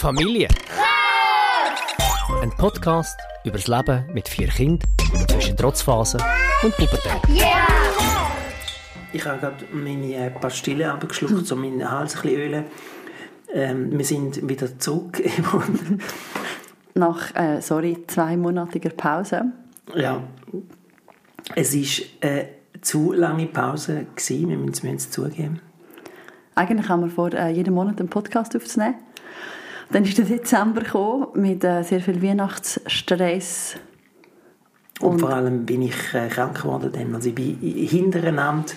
Familie. Ein Podcast über das Leben mit vier Kindern zwischen Trotzphasen und Pubertät. Ich habe gerade meine äh, Pastille abgeschluckt, um meinen Hals ein bisschen ölen. Ähm, wir sind wieder zurück. Nach, äh, sorry, zweimonatiger Pause. ja. Es war eine zu lange Pause, gewesen. wir müssen es zugeben. Eigentlich haben wir vor, äh, jeden Monat einen Podcast aufzunehmen. Dann ist der Dezember gekommen mit äh, sehr viel Weihnachtsstress. Und, vor allem bin ich äh, krank geworden. Dann. Also ich bin hintereinander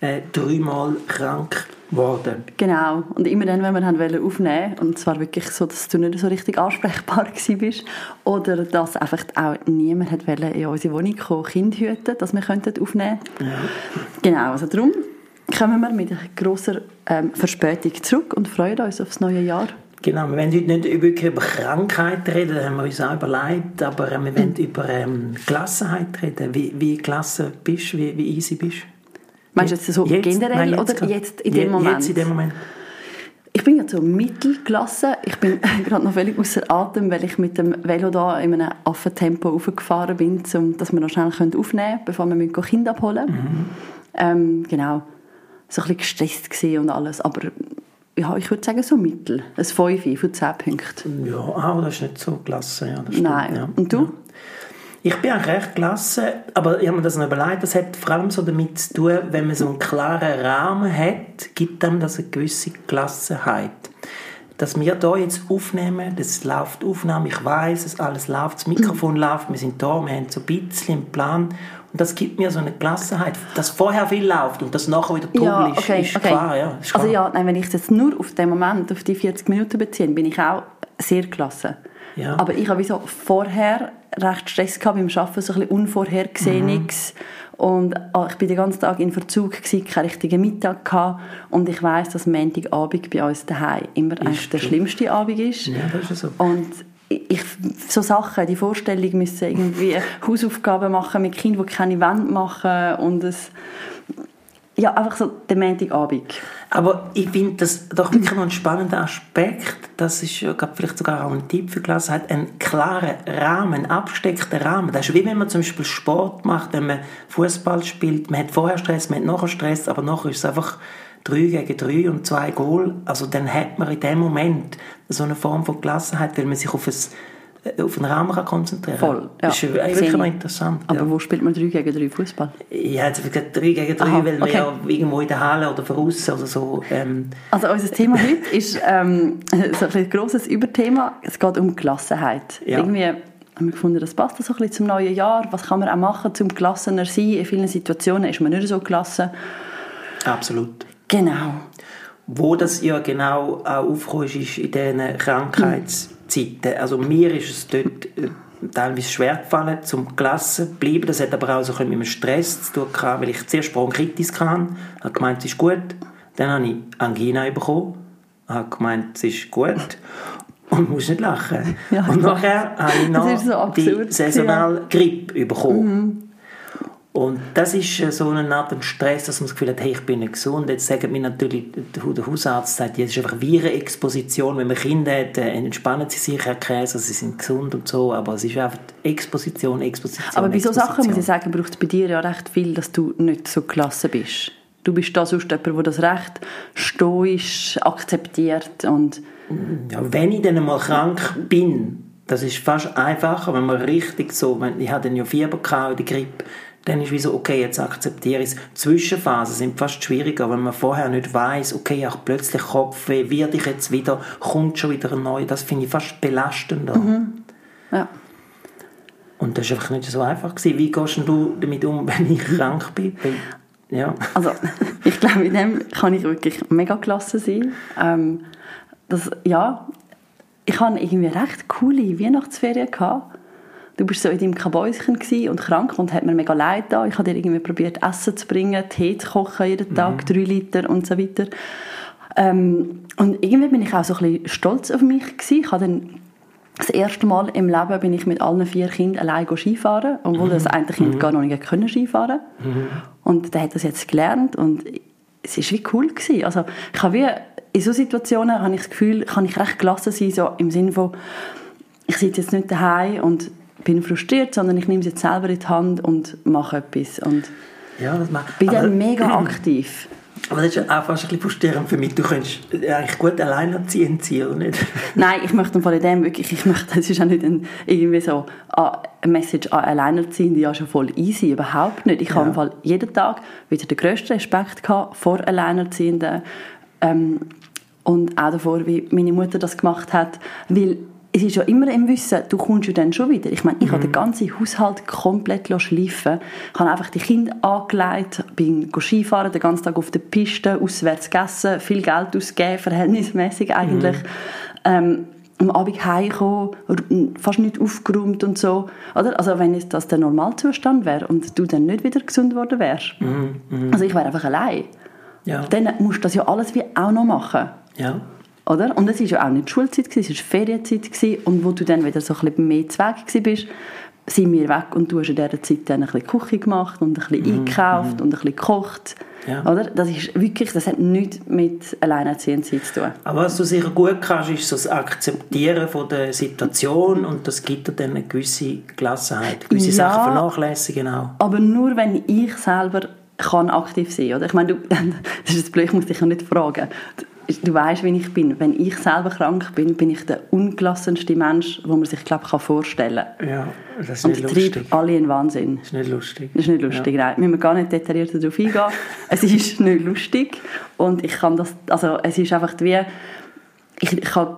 äh, dreimal krank geworden. Genau. Und immer dann, wenn wir haben wollen aufnehmen und zwar wirklich so, dass du nicht so richtig ansprechbar bist oder dass einfach auch niemand hat wollen in unsere Wohnung kommen, Kind hüten, dass wir könnten aufnehmen. Ja. Genau. Also darum kommen wir mit grosser ähm, Verspätung zurück und freuen uns auf das neue Jahr. Genau, wir wollen heute nicht wirklich über Krankheit reden, das haben wir uns auch überlegt, aber äh, wir wollen über ähm, Gelassenheit reden. Wie, wie gelassen bist du, wie, wie easy bist du? Meinst du jetzt so Jetzt? generell Nein, jetzt oder gerade. jetzt in Je- dem Moment? Jetzt in dem Moment. Ich bin jetzt so mittelklasse. Ich bin gerade noch völlig außer Atem, weil ich mit dem Velo da in einem Affentempo raufgefahren bin, um, dass wir noch schnell aufnehmen können, bevor wir mit Kind abholen Mhm. ähm, Genau. So ein bisschen gestresst und alles. Aber ja, ich würde sagen so mittel. Ein 5 von 10 Punkten. Ja, ah, das ist nicht so gelassen. Ja, Nein. Ja. Und du? Ich bin eigentlich recht gelassen, aber ich habe mir das noch überlegt, das hat vor allem so damit zu tun, wenn man so einen klaren Rahmen hat, gibt einem das eine gewisse Gelassenheit. Dass wir hier jetzt aufnehmen, das läuft Aufnahme, ich weiß, es alles läuft, das Mikrofon läuft, wir sind da, wir haben so ein bisschen einen Plan und das gibt mir so eine Gelassenheit, dass vorher viel läuft und das nachher wieder Trubel ist, ist klar. Ja, ist klar. Also ja, nein, wenn ich es jetzt nur auf den Moment, auf die 40 Minuten beziehe, bin ich auch sehr gelassen. Ja. Aber ich habe so vorher recht Stress gehabt beim Arbeiten, so ein bisschen Unvorhergesehenes. Und ah, ich bin den ganzen Tag in Verzug, gewesen, keinen richtigen Mittag gehabt. Und ich weiss, dass Montagabend bei uns daheim immer eigentlich der true. schlimmste Abend ist. Ja, das ist so. Und ich, so Sachen, die Vorstellung müssen irgendwie Hausaufgaben machen mit Kindern, die keine Wände machen und es, ja, einfach so der Montagabend. Aber ich finde das doch wirklich noch ein spannender Aspekt. Das ist glaub, vielleicht sogar auch ein Tipp für Gelassenheit. Ein klarer Rahmen, ein abgesteckter Rahmen. Das ist wie wenn man zum Beispiel Sport macht, wenn man Fußball spielt. Man hat vorher Stress, man hat nachher Stress, aber nachher ist es einfach drei gegen drei und zwei Goal. Also dann hat man in dem Moment so eine Form von Gelassenheit, weil man sich auf, ein, auf einen Rahmen kann konzentrieren kann. Voll, ja. Das ist wirklich noch interessant. Aber ja. wo spielt man 3 gegen 3 Fußball? Ja, jetzt habe ich gesagt, 3 gegen 3, Aha, weil okay. ja irgendwo in der Halle oder draußen oder so. Ähm, Also unser Thema heute ist ähm, so ein grosses Überthema. Es geht um Gelassenheit. Ja. Irgendwie haben wir gefunden, das passt so ein bisschen zum neuen Jahr. Was kann man auch machen, um gelassener zu sein? In vielen Situationen ist man nicht so gelassen. absolut. Genau. Wo das ja genau auch aufgekommen ist, in diesen Krankheitszeiten. Also mir ist es dort äh, teilweise schwer gefallen, zum gelassen zu bleiben. Das hat aber auch so mit dem Stress zu tun gehabt, weil ich zuerst Bronchitis hatte, habe gemeint, es ist gut. Dann habe ich Angina bekommen, habe gemeint, es ist gut. Und muss nicht lachen. Ja, und nachher habe ich noch so die saisonale Grippe bekommen. Und das ist äh, so eine Art ein Stress, dass man das Gefühl hat, hey, ich bin nicht gesund. Jetzt sagt mir natürlich, der Hausarzt sagt, das ist einfach Virenexposition. Wenn man Kinder hat, äh, entspannen sie sich, Herr Käser, sie sind gesund und so. Aber es ist einfach Exposition, Exposition, Aber bei so Sachen, muss ich sagen, braucht es bei dir ja recht viel, dass du nicht so gelassen bist. Du bist da sonst jemand, der das recht stoisch akzeptiert und Ja, wenn ich dann mal krank bin, das ist fast einfacher, wenn man richtig so, wenn, ich hatte dann ja Fieber gehabt, die Grippe, dann ist wie so, okay, jetzt akzeptiere ich es. Zwischenphasen sind fast schwieriger, wenn man vorher nicht weiß, okay, auch plötzlich Kopfweh, werde ich jetzt wieder, kommt schon wieder ein neuer, das finde ich fast belastender. ja. Und das war einfach nicht so einfach. Gewesen. Wie gehst du damit um, wenn ich krank bin? Ja. Also, ich glaube, in dem kann ich wirklich mega gelassen sein. Ähm, das, ja, ich hatte irgendwie recht coole Weihnachtsferien. Gehabt. Du bist so in deinem Kabäuschen und krank und hat mir mega leid da. Ich habe dir irgendwie probiert, Essen zu bringen, Tee zu kochen jeden Tag, drei Liter und so weiter. Ähm, und irgendwie bin ich auch so ein bisschen stolz auf mich gsi. Ich habe dann das erste Mal im Leben bin ich mit allen vier Kindern allein Skifahren, obwohl das eine Kind gar noch nicht können Skifahren. Und der hat das jetzt gelernt und es war wie cool gewesen. Also ich habe wie in solchen Situationen habe ich das Gefühl, kann ich recht gelassen sein, so im Sinne von, ich sitze jetzt nicht daheim und bin frustriert, sondern ich nehme es jetzt selber in die Hand und mache etwas. Und Ja, das macht... bin dann mega aktiv. Aber das ist ja auch fast ein bisschen frustrierend für mich. Du könntest eigentlich gut alleinerziehend sein, oder nicht? Nein, ich möchte in dem wirklich, ich möchte, es ist auch nicht ein, irgendwie so ah, eine Message an Alleinerziehende, ja schon voll easy, überhaupt nicht. Ich habe im Fall jeden Tag wieder den grössten Respekt gehabt vor Alleinerziehenden ähm, und auch davor, wie meine Mutter das gemacht hat, weil es ist ja immer im Wissen, du kommst ja dann schon wieder. Ich meine, ich habe den ganzen Haushalt komplett schleifen Ich habe einfach die Kinder angelegt, bin Skifahren, den ganzen Tag auf der Piste, auswärts gegessen, viel Geld ausgegeben, verhältnismäßig eigentlich. Ähm, am Abend heimgekommen, fast nicht aufgeräumt und so. Oder? Also wenn es das der Normalzustand wäre und du dann nicht wieder gesund geworden wärst. Also ich wäre einfach allein. Ja. Dann musst du das ja alles wie auch noch machen. Ja. Oder? Und es war ja auch nicht Schulzeit, es war Ferienzeit. Gewesen. Und wo du dann wieder so ein bisschen mehr Zweig bist, sind wir weg und du hast in dieser Zeit dann ein bisschen Küche gemacht und ein bisschen eingekauft und ein bisschen gekocht. Ja. Oder? Das ist wirklich, das hat nichts mit Alleinerziehendsein zu tun. Aber was du sicher gut kannst, ist so das Akzeptieren von der Situation und das gibt dir dann eine gewisse Gelassenheit, gewisse Ja. Sachen vernachlässigen auch. Aber nur, wenn ich selber kann aktiv sein Oder? Ich meine, du, das ist blöd, ich muss dich ja nicht fragen. Du, weißt, wie ich bin. Wenn ich selber krank bin, bin ich der ungelassenste Mensch, den man sich, glaube ich, vorstellen kann. Ja, das ist Und nicht lustig. treibt alle in Wahnsinn. Das ist nicht lustig. Das ist nicht lustig, nein. Müssen wir gar nicht detailliert darauf eingehen. es ist nicht lustig und ich kann das, also es ist einfach wie, ich, ich kann,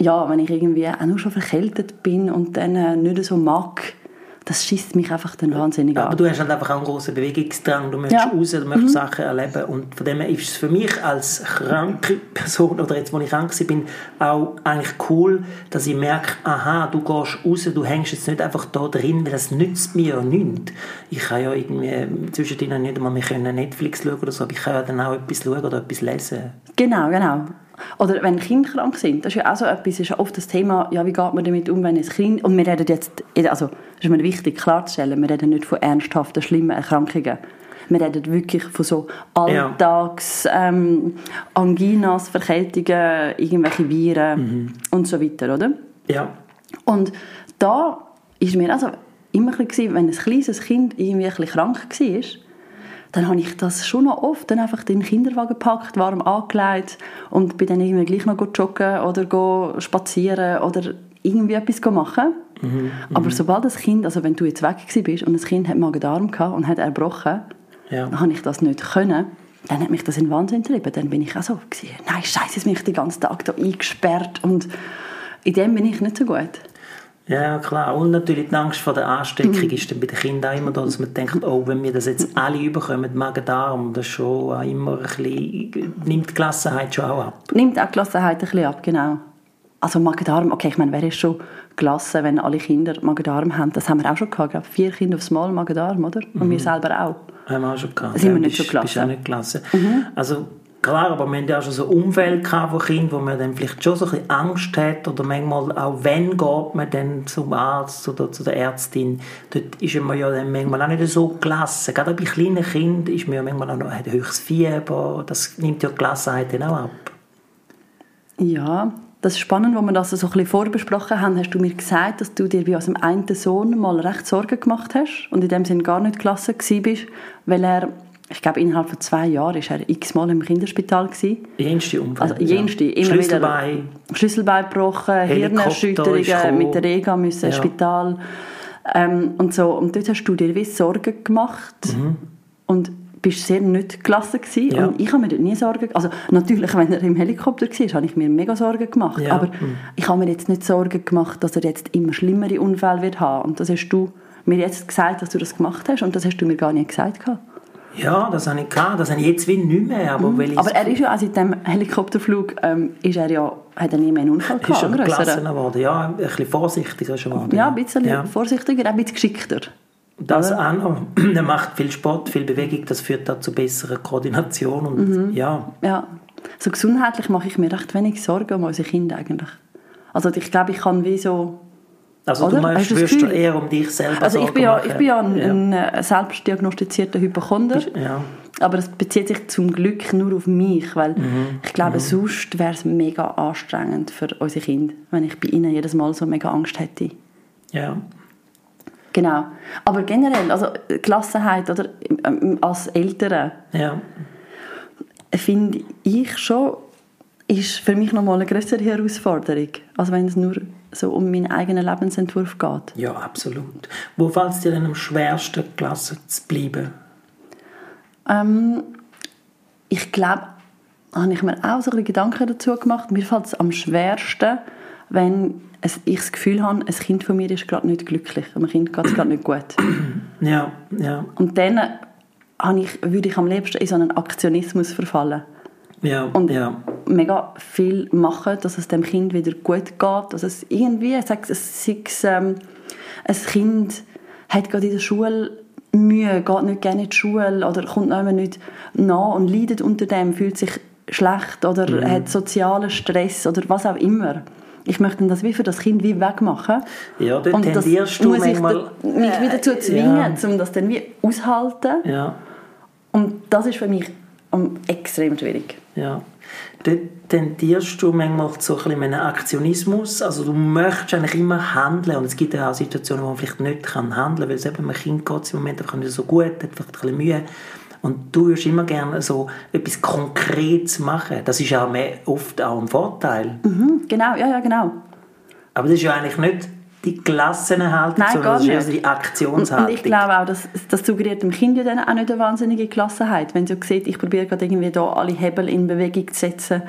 ja, wenn ich irgendwie auch nur schon verkältet bin und dann äh, nicht so mag, das schießt mich einfach dann wahnsinnig Aber an. du hast halt einfach auch einen grossen Bewegungsdrang. Du möchtest Ja. raus, du möchtest Sachen erleben. Und von dem her ist es für mich als kranke Person, oder jetzt, wo ich krank war, bin, auch eigentlich cool, dass ich merke, aha, du gehst raus, du hängst jetzt nicht einfach da drin, weil das nützt mir ja nichts. Ich kann ja irgendwie zwischendrin nicht einmal mehr Netflix schauen oder so, aber ich kann ja dann auch etwas schauen oder etwas lesen. Genau, genau. Oder wenn Kinder krank sind, das ist ja auch so etwas, ist ja oft das Thema, ja, wie geht man damit um, wenn ein Kind, und wir reden jetzt, also, das ist mir wichtig klarzustellen, wir reden nicht von ernsthaften, schlimmen Erkrankungen. Wir reden wirklich von so Alltags, ähm, Anginas, Verkältungen, irgendwelche Viren und so weiter, oder? Ja, Und da ist mir also immer ein bisschen, wenn ein kleines Kind irgendwie ein bisschen krank war, dann habe ich das schon noch oft dann einfach in den Kinderwagen gepackt, warm angelegt und bin dann irgendwie gleich noch joggen oder go spazieren oder irgendwie etwas machen. Aber sobald das Kind, also wenn du jetzt weg bist und das Kind hat Magen-Darm gehabt und hat erbrochen, ja. dann habe ich das nicht können. Dann hat mich das in Wahnsinn getrieben. Dann bin ich auch so, gewesen, nein, scheiße, jetzt bin ich den ganzen Tag da eingesperrt und in dem bin ich nicht so gut. Ja, klar. Und natürlich die Angst vor der Ansteckung ist dann bei den Kindern auch immer da, dass man denkt, oh, wenn wir das jetzt alle überkommen, Magen-Darm, das ist schon auch immer ein bisschen, nimmt die Gelassenheit schon auch ab. Nimmt auch die Gelassenheit ein bisschen ab, genau. Also Magen-Darm, okay, ich meine, wer ist schon gelassen, wenn alle Kinder Magen-Darm haben? Das haben wir auch schon gehabt, glaube vier Kinder aufs Mal Magen-Darm, oder? Und wir selber auch. Haben wir auch schon gehabt. Sind wir Ja, nicht bist- Bist gelassen? auch nicht gelassen. Also klar, aber wir haben ja schon so Umfeld von Kindern, wo man dann vielleicht schon so ein bisschen Angst hat oder manchmal auch wenn geht man dann zum Arzt oder zu der Ärztin, dort ist man ja dann manchmal auch nicht so gelassen. Gerade bei kleinen Kindern ist man ja manchmal auch noch hat höchstes Fieber, das nimmt ja die Gelassenheit dann auch ab. Ja, das ist spannend, als wir das so ein bisschen vorbesprochen haben, hast du mir gesagt, dass du dir bei unserem einen Sohn mal recht Sorgen gemacht hast und in dem Sinne gar nicht gelassen bist, weil er, ich glaube, innerhalb von zwei Jahren ist er x-mal im Kinderspital gewesen. Jenste Umfeld. Also jenste, ja. immer Schlüsselbein. wieder Schlüsselbein gebrochen, Hirnerschütterungen, mit der Rega müssen Ja. Spital ähm, und so. Und dort hast du dir wie Sorgen gemacht und bist sehr nicht gelassen gewesen. Mhm. Ja. Und ich habe mir dort nie Sorgen also natürlich, wenn er im Helikopter war, habe ich mir mega Sorgen gemacht. Ja. Aber Mhm. ich habe mir jetzt nicht Sorgen gemacht, dass er jetzt immer schlimmere Unfälle wird haben. Und das hast du mir jetzt gesagt, dass du das gemacht hast und das hast du mir gar nicht gesagt. gehabt. Ja, das habe ich gehabt. Das habe ich jetzt wie nicht mehr. Aber, Mhm. Aber er ist ja auch seit dem Helikopterflug ähm, ist er ja, hat er nie mehr einen Unfall ist gehabt. schon einen grösseren. gelassener geworden. Ja, ein bisschen vorsichtiger schon geworden. Ja, ein bisschen Ja. vorsichtiger, auch ein bisschen geschickter. Das auch noch. Er macht viel Sport, viel Bewegung, das führt auch zu besserer Koordination und Mhm. ja, Ja. So gesundheitlich mache ich mir recht wenig Sorgen um unsere Kinder eigentlich. Also ich glaube, ich kann wie so Also Oder? du meinst, Hast du das eher um dich selber Also ich bin ja, ich bin ja ein, ein äh, selbstdiagnostizierter Hypochonder. Ja. Aber es bezieht sich zum Glück nur auf mich, weil Mhm. ich glaube, sonst wäre es mega anstrengend für unsere Kinder, wenn ich bei ihnen jedes Mal so mega Angst hätte. ja. Genau. Aber generell, also Gelassenheit oder ähm, als Eltern Ja. finde ich schon, ist für mich nochmal eine größere Herausforderung, als wenn es nur so um meinen eigenen Lebensentwurf geht. Ja, absolut. Wo fällt es dir denn am schwersten, Klasse zu bleiben? Ähm, ich glaube, habe ich mir auch so ein Gedanken dazu gemacht. Mir fällt es am schwersten, wenn ich das Gefühl habe, ein Kind von mir ist gerade nicht glücklich. Einem Kind geht es gerade nicht gut. Ja, ja, Und dann habe ich, würde ich am liebsten in so einen Aktionismus verfallen. ja, Und ja. Mega viel machen, dass es dem Kind wieder gut geht. Dass es irgendwie, sei es, sei es ähm, ein Kind hat gerade in der Schule Mühe, geht nicht gerne in die Schule oder kommt noch nicht nach und leidet unter dem, fühlt sich schlecht oder Mhm. hat sozialen Stress oder was auch immer. Ich möchte das wie für das Kind wie wegmachen. Ja, dort und das du muss ich da- mich wieder dazu Äh, zwingen, ja. um das dann wie aushalten. Ja, Und das ist für mich ähm, extrem schwierig. ja. Dort tendierst du manchmal zu einem Aktionismus. Also du möchtest eigentlich immer handeln. Und es gibt ja auch Situationen, wo man vielleicht nicht kann handeln kann, weil es eben einem Kind geht es im Moment einfach nicht so gut, hat vielleicht ein bisschen Mühe. Und du würdest immer gerne so etwas Konkretes machen. Das ist mehr, oft auch ein Vorteil. Mhm, genau, ja, ja, genau. Aber das ist ja eigentlich nicht die Klassenhaltung, Nein, sondern gar das ist nicht. eher die Aktionshaltung. und ich glaube auch, dass, das suggeriert dem Kind ja dann auch nicht eine wahnsinnige Gelassenheit. Wenn sie sieht, ich probiere gerade irgendwie da alle Hebel in Bewegung zu setzen.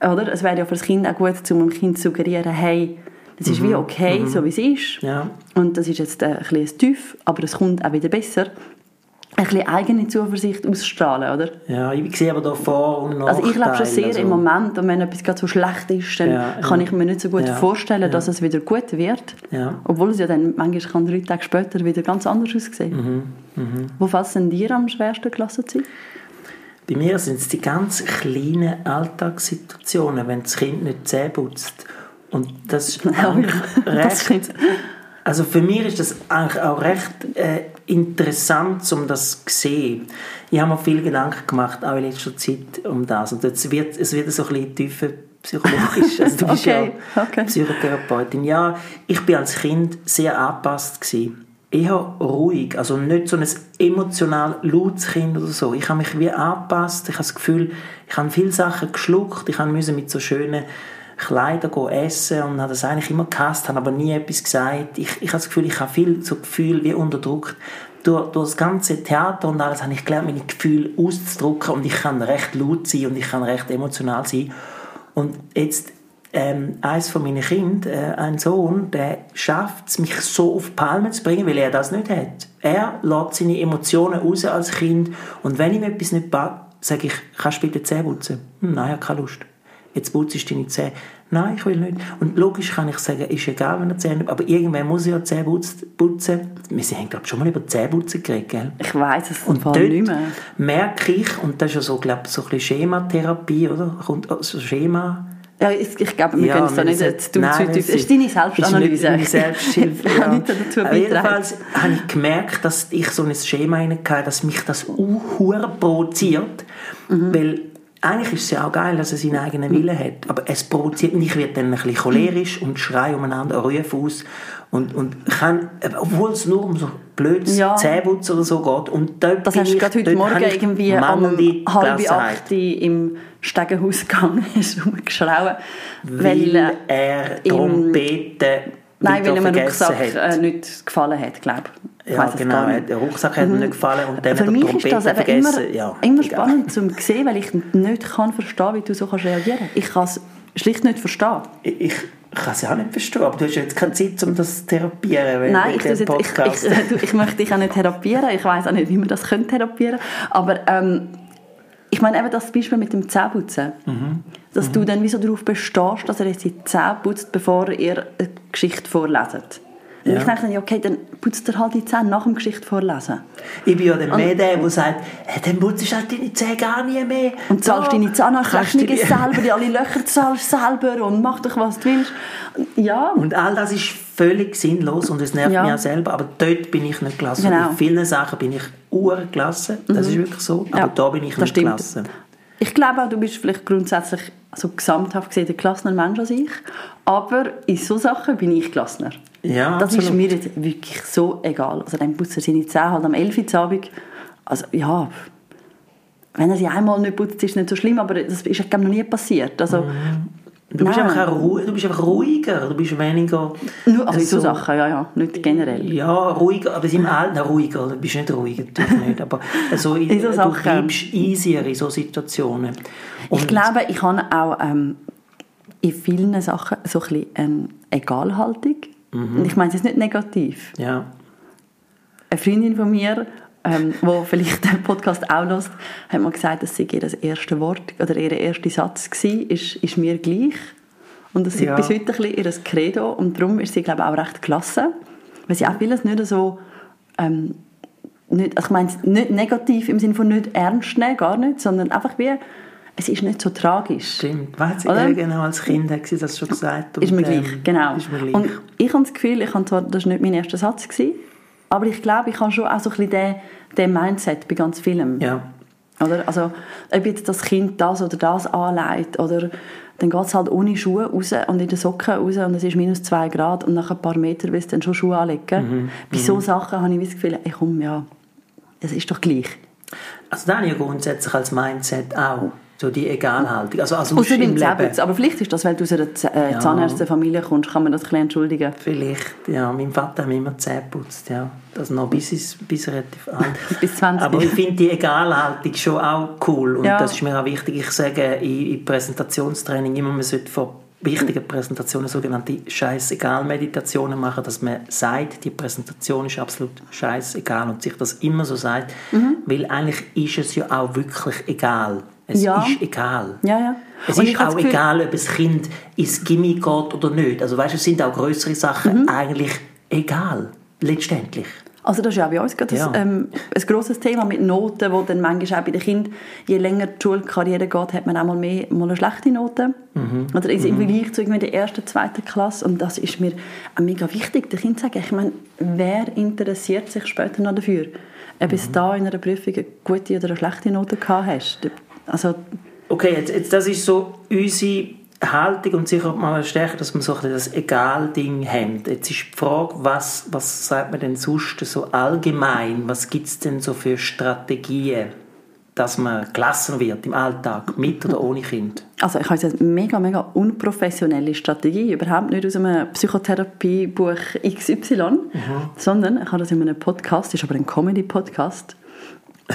Oder? Es wäre ja für das Kind auch gut, um dem Kind zu suggerieren, hey, das ist wie okay, so wie es ist. Mhm. Ja. Und das ist jetzt ein bisschen Tief, aber es kommt auch wieder besser. Ein bisschen eigene Zuversicht ausstrahlen, oder? Ja, ich sehe aber da Vor- und Nachteile. Also ich lebe schon sehr also, im Moment und wenn etwas gerade so schlecht ist, dann Ja, kann ja. ich mir nicht so gut Ja, vorstellen, ja. dass es wieder gut wird. Ja. Obwohl es ja dann manchmal kann drei Tage später wieder ganz anders aussehen. Mhm, Wo fällt denn dir am schwersten, Klasse zu sein? Bei mir sind es die ganz kleinen Alltagssituationen, wenn das Kind nicht Zähne putzt. Und das ist das recht... stimmt. Also für mich ist das eigentlich auch recht äh, interessant, um das zu sehen. Ich habe mir viel Gedanken gemacht, auch in letzter Zeit, um das. Und jetzt wird, es wird so ein bisschen tiefer psychologisch. Also du bist Okay, ja okay. Psychotherapeutin. Ja, ich bin als Kind sehr angepasst gewesen. Eher ruhig, also nicht so ein emotional lautes Kind oder so. Ich habe mich wie angepasst. Ich habe das Gefühl, ich habe viele Sachen geschluckt. Ich musste mit so schönen Kleider essen und habe das eigentlich immer gehasst, habe aber nie etwas gesagt. Ich, ich habe das Gefühl, ich habe viel so Gefühl wie unterdrückt. Durch, durch das ganze Theater und alles habe ich gelernt, meine Gefühle auszudrücken und ich kann recht laut sein und ich kann recht emotional sein. Und jetzt ähm, eins von meinen Kindern, äh, ein Sohn, der schafft es, mich so auf die Palme zu bringen, weil er das nicht hat. Er lässt seine Emotionen raus als Kind und wenn ihm etwas nicht passt, sage ich, kannst du bitte Zähne putzen? Hm, nein, ich habe keine Lust. Jetzt putzt du deine Zähne. Nein, ich will nicht. Und logisch kann ich sagen, ist egal, wenn er Zähne nicht aber irgendwann muss er ja Zähne putz- putzen. Wir haben, glaube ich, schon mal über Zähneputzen geredet, gell? Ich weiß es Und dort nicht mehr. merke ich, und das ist ja so, glaube so ein bisschen Schematherapie, oder? Kommt so Schema... Ja, ich, ich glaube, wir Ja, können es da nicht zu Nein. Das ist deine Selbstanalyse. ist nicht meine Selbsthilfe. Ich ja. nicht dazu beitragen. Jedenfalls habe ich gemerkt, dass ich so ein Schema hatte, dass mich das unhure provoziert. Mhm. Weil eigentlich ist es ja auch geil, dass er seinen eigenen Willen hat. Aber es provoziert mich, ich werde dann ein bisschen cholerisch und schreie umeinander, rufe aus. Und, und kann, obwohl es nur um so blödes Ja. Zähneputz oder so geht. Und dort Das bin hast du gerade heute Morgen irgendwie um halb acht im Stegenhaus gegangen, hast rumgeschrauen. Weil äh, er Trompeten Nein, weil ein vergessen Rucksack hat. äh, nicht gefallen hat, glaube ich. Ich Ja, genau. Der Rucksack hat ihm nicht gefallen und dann Für mich die ist das Trompete eben immer, vergessen. ja, immer egal. spannend zu sehen, weil ich nicht kann verstehen, wie du so kannst reagieren kannst. Ich kann es schlicht nicht verstehen. Ich, ich kann es ja auch nicht verstehen, aber du hast ja jetzt keine Zeit, um das zu therapieren. Nein, ich, jetzt, ich, Podcast- ich, ich möchte dich auch nicht therapieren. Ich weiß auch nicht, wie man das könnte therapieren Aber ähm, ich meine eben das Beispiel mit dem Zähneputzen. Mhm. Dass du dann wie so darauf bestehst, dass er jetzt die Zähne putzt, bevor ihr eine Geschichte vorleset. Ja. ich ja, okay, dann putzt er halt die Zähne nach dem Geschichte vorlesen. Ich bin ja dann mehr der, der sagt, hey, dann putzt du halt deine Zähne gar nie mehr. Und zahlst Da deine die- selber, die alle Löcher zahlst selber und mach doch, was du willst. Ja, Und all das ist völlig sinnlos und es nervt Ja. mich auch selber, aber dort bin ich nicht gelassen. Genau. Mhm. In vielen Sachen bin ich urgelassen, das ist wirklich so, aber Ja, da bin ich nicht stimmt. gelassen. Ich glaube auch, du bist vielleicht grundsätzlich so gesamthaft gesehen ein gelassener Mensch als ich. Aber in so Sachen bin ich gelassener. Ja, das ist absolut. mir jetzt wirklich so egal. Also dann putzt er seine Zähne halt am 11 Uhr Abend. Also ja, wenn er sie einmal nicht putzt, ist es nicht so schlimm, aber das ist glaube noch nie passiert. Also, Du bist, Nein. einfach ruhig, du bist einfach ruhiger, du bist weniger... nur, also in so so- Sachen, ja, ja, nicht generell. Ja, ruhiger, aber im Alten ruhiger, du bist nicht ruhiger, natürlich nicht, aber so, in, In so du Sachen. bleibst easier in so Situationen. Ich glaube, ich habe auch ähm, in vielen Sachen so ein bisschen eine Egalhaltung. Und ich meine es jetzt nicht negativ. Ja, Eine Freundin von mir, ähm, die vielleicht den Podcast auch hört, hat mal gesagt, dass sie ihr das erste Wort oder ihr erster Satz war, ist, ist mir gleich. Und das ist Ja. bis heute ein bisschen ihr Credo. Und darum ist sie, glaube ich, auch recht klasse. Weil sie auch vieles nicht so... Ähm, nicht, also ich meine, nicht negativ im Sinne von nicht ernst nehmen, gar nicht, sondern einfach wie... Es ist nicht so tragisch. stimmt. Weißt du, genau, als Kind hat sie das schon gesagt. Ist und, mir ähm, gleich, genau. Ist mir gleich. Und ich habe das Gefühl, ich habe zwar, das war nicht mein erster Satz, gewesen, aber ich glaube, ich habe schon auch so ein bisschen den, den Mindset bei ganz vielem. ja. Oder? Also, ob jetzt das Kind das oder das anlegt, oder dann geht es halt ohne Schuhe raus und in den Socken raus und es ist minus zwei Grad und nach ein paar Metern willst du dann schon Schuhe anlegen. Bei so Sachen habe ich das Gefühl, ey, komm, ja, es ist doch gleich. Also das habe ich grundsätzlich als Mindset auch. So die Egalhaltung. Also als Außer im Leben. Aber vielleicht ist das, weil du aus einer Z- äh, Ja. Zahnärztefamilie kommst, kann man das ein entschuldigen. Vielleicht, ja. Mein Vater hat mir immer Zähne geputzt, ja. Das noch bis, ins- bis relativ alt. Bis 20. Aber ich finde die Egalhaltung schon auch cool. Und Ja. das ist mir auch wichtig. Ich sage in, in Präsentationstraining immer, man sollte vor wichtigen Präsentationen sogenannte Scheißegal-Meditationen machen, dass man sagt, die Präsentation ist absolut scheißegal und sich das immer so sagt. Mhm. Weil eigentlich ist es ja auch wirklich egal. Es Ja. ist egal. Ja, ja. Es Und ist auch das Gefühl- egal, ob ein Kind ins Gimmi geht oder nicht. Also weißt, du, es sind auch größere Sachen Mhm. eigentlich egal, letztendlich. Also das ist ja auch bei uns gerade Ja. ein, ähm, ein grosses Thema mit Noten, wo dann manchmal auch bei den Kindern, je länger die Schulkarriere geht, hat man auch mal mehr mal eine schlechte Note. Mhm. Oder ist im Vergleich zu irgendwie der ersten, zweiten Klasse. Und das ist mir auch mega wichtig, den Kindern zu sagen, ich meine, wer interessiert sich später noch dafür? Ob es Mhm. da in einer Prüfung eine gute oder eine schlechte Note gehabt hast. Also, Okay, jetzt, jetzt, das ist so unsere Haltung und sicher mal stärker, dass wir so ein das Egal-Ding haben. Jetzt ist die Frage, was, was sagt man denn sonst so allgemein? Was gibt es denn so für Strategien, dass man gelassen wird im Alltag, mit oder ohne Kind? also ich habe jetzt eine mega, mega unprofessionelle Strategie, überhaupt nicht aus einem Psychotherapiebuch XY, sondern ich habe das in einem Podcast, ist aber ein Comedy-Podcast,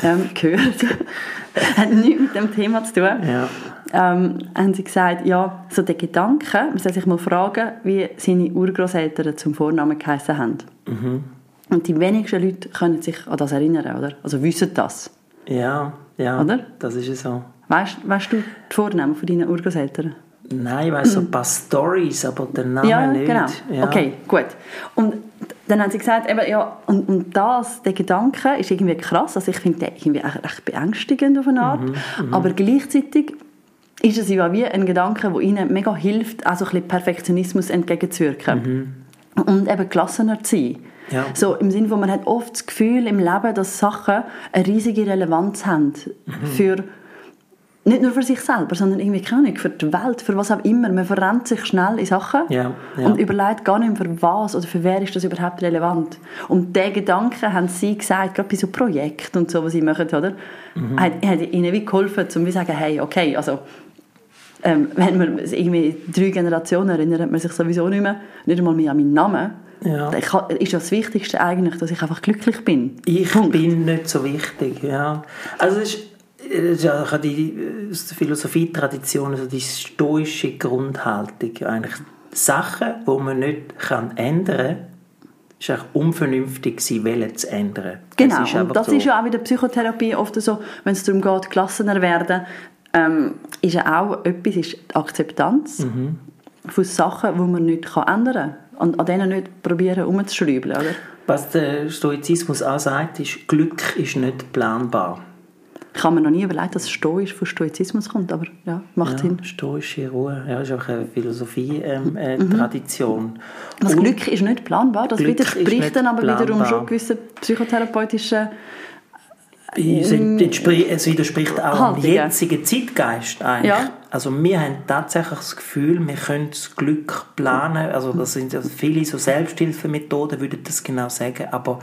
ähm, gehört. Hat nichts mit dem Thema zu tun. Ja. Ähm, haben sie gesagt, ja, so der Gedanke, man soll sich mal fragen, wie seine Urgroßeltern zum Vornamen geheißen haben. Und die wenigsten Leute können sich an das erinnern, oder? Also wissen das. Ja, ja, Oder? das ist es so. Weißt, weißt du die Vornamen von deinen Urgroßeltern? Nein, ich weiss so ein paar Stories, aber den Namen ja, nicht. genau. Ja. Okay, gut. Und dann haben sie gesagt, eben, ja, und, und das, der Gedanke ist irgendwie krass. Also ich finde den irgendwie auch recht beängstigend auf eine Art. Mhm, Aber gleichzeitig ist es ja wie ein Gedanke, der ihnen mega hilft, auch so ein bisschen Perfektionismus entgegenzuwirken. Und eben gelassener zu sein. Mhm. Ja. So im Sinne von, man hat oft das Gefühl im Leben, dass Sachen eine riesige Relevanz haben Mhm. für nicht nur für sich selber, sondern irgendwie keine Ahnung, für die Welt, für was auch immer. Man verrennt sich schnell in Sachen Ja, ja. und überlegt gar nicht für was oder für wer ist das überhaupt relevant. Und diesen Gedanken haben sie gesagt, gerade bei so Projekten und so, was sie machen, oder? Mhm. Hat, hat ihnen wie geholfen, um zu sagen, hey, okay, also ähm, wenn man irgendwie drei Generationen erinnert man sich sowieso nicht mehr, nicht einmal mehr an meinen Namen. Ja. Ha- ist das Wichtigste eigentlich, dass ich einfach glücklich bin. Ich bin nicht so wichtig, ja. Also es ist ja die, aus der Philosophietradition, also die stoische Grundhaltung. Eigentlich Sachen, die man nicht kann ändern kann, ist unvernünftig, sie wollen zu ändern. Genau, ist und das so. ist ja auch in der Psychotherapie oft so, wenn es darum geht, gelassener werden, ähm, ist ja auch etwas, ist die Akzeptanz. von Sachen, die man nicht ändern kann. Und an denen nicht probieren umzuschrauben, oder? Was der Stoizismus auch sagt, ist, Glück ist nicht planbar. Ich habe mir noch nie überlegt, dass Stoisch von Stoizismus kommt, aber ja, macht Ja, Sinn. stoische Ruhe, ja, ist auch eine Philosophie-Tradition. Mhm. Das Glück ist nicht planbar, das Glück widerspricht dann aber wiederum planbar. schon gewissen psychotherapeutischen Es, entspri- es widerspricht auch dem jetzigen Zeitgeist eigentlich. Ja. Also wir haben tatsächlich das Gefühl, wir können das Glück planen. Also das sind also viele so Selbsthilfemethoden würden das genau sagen, aber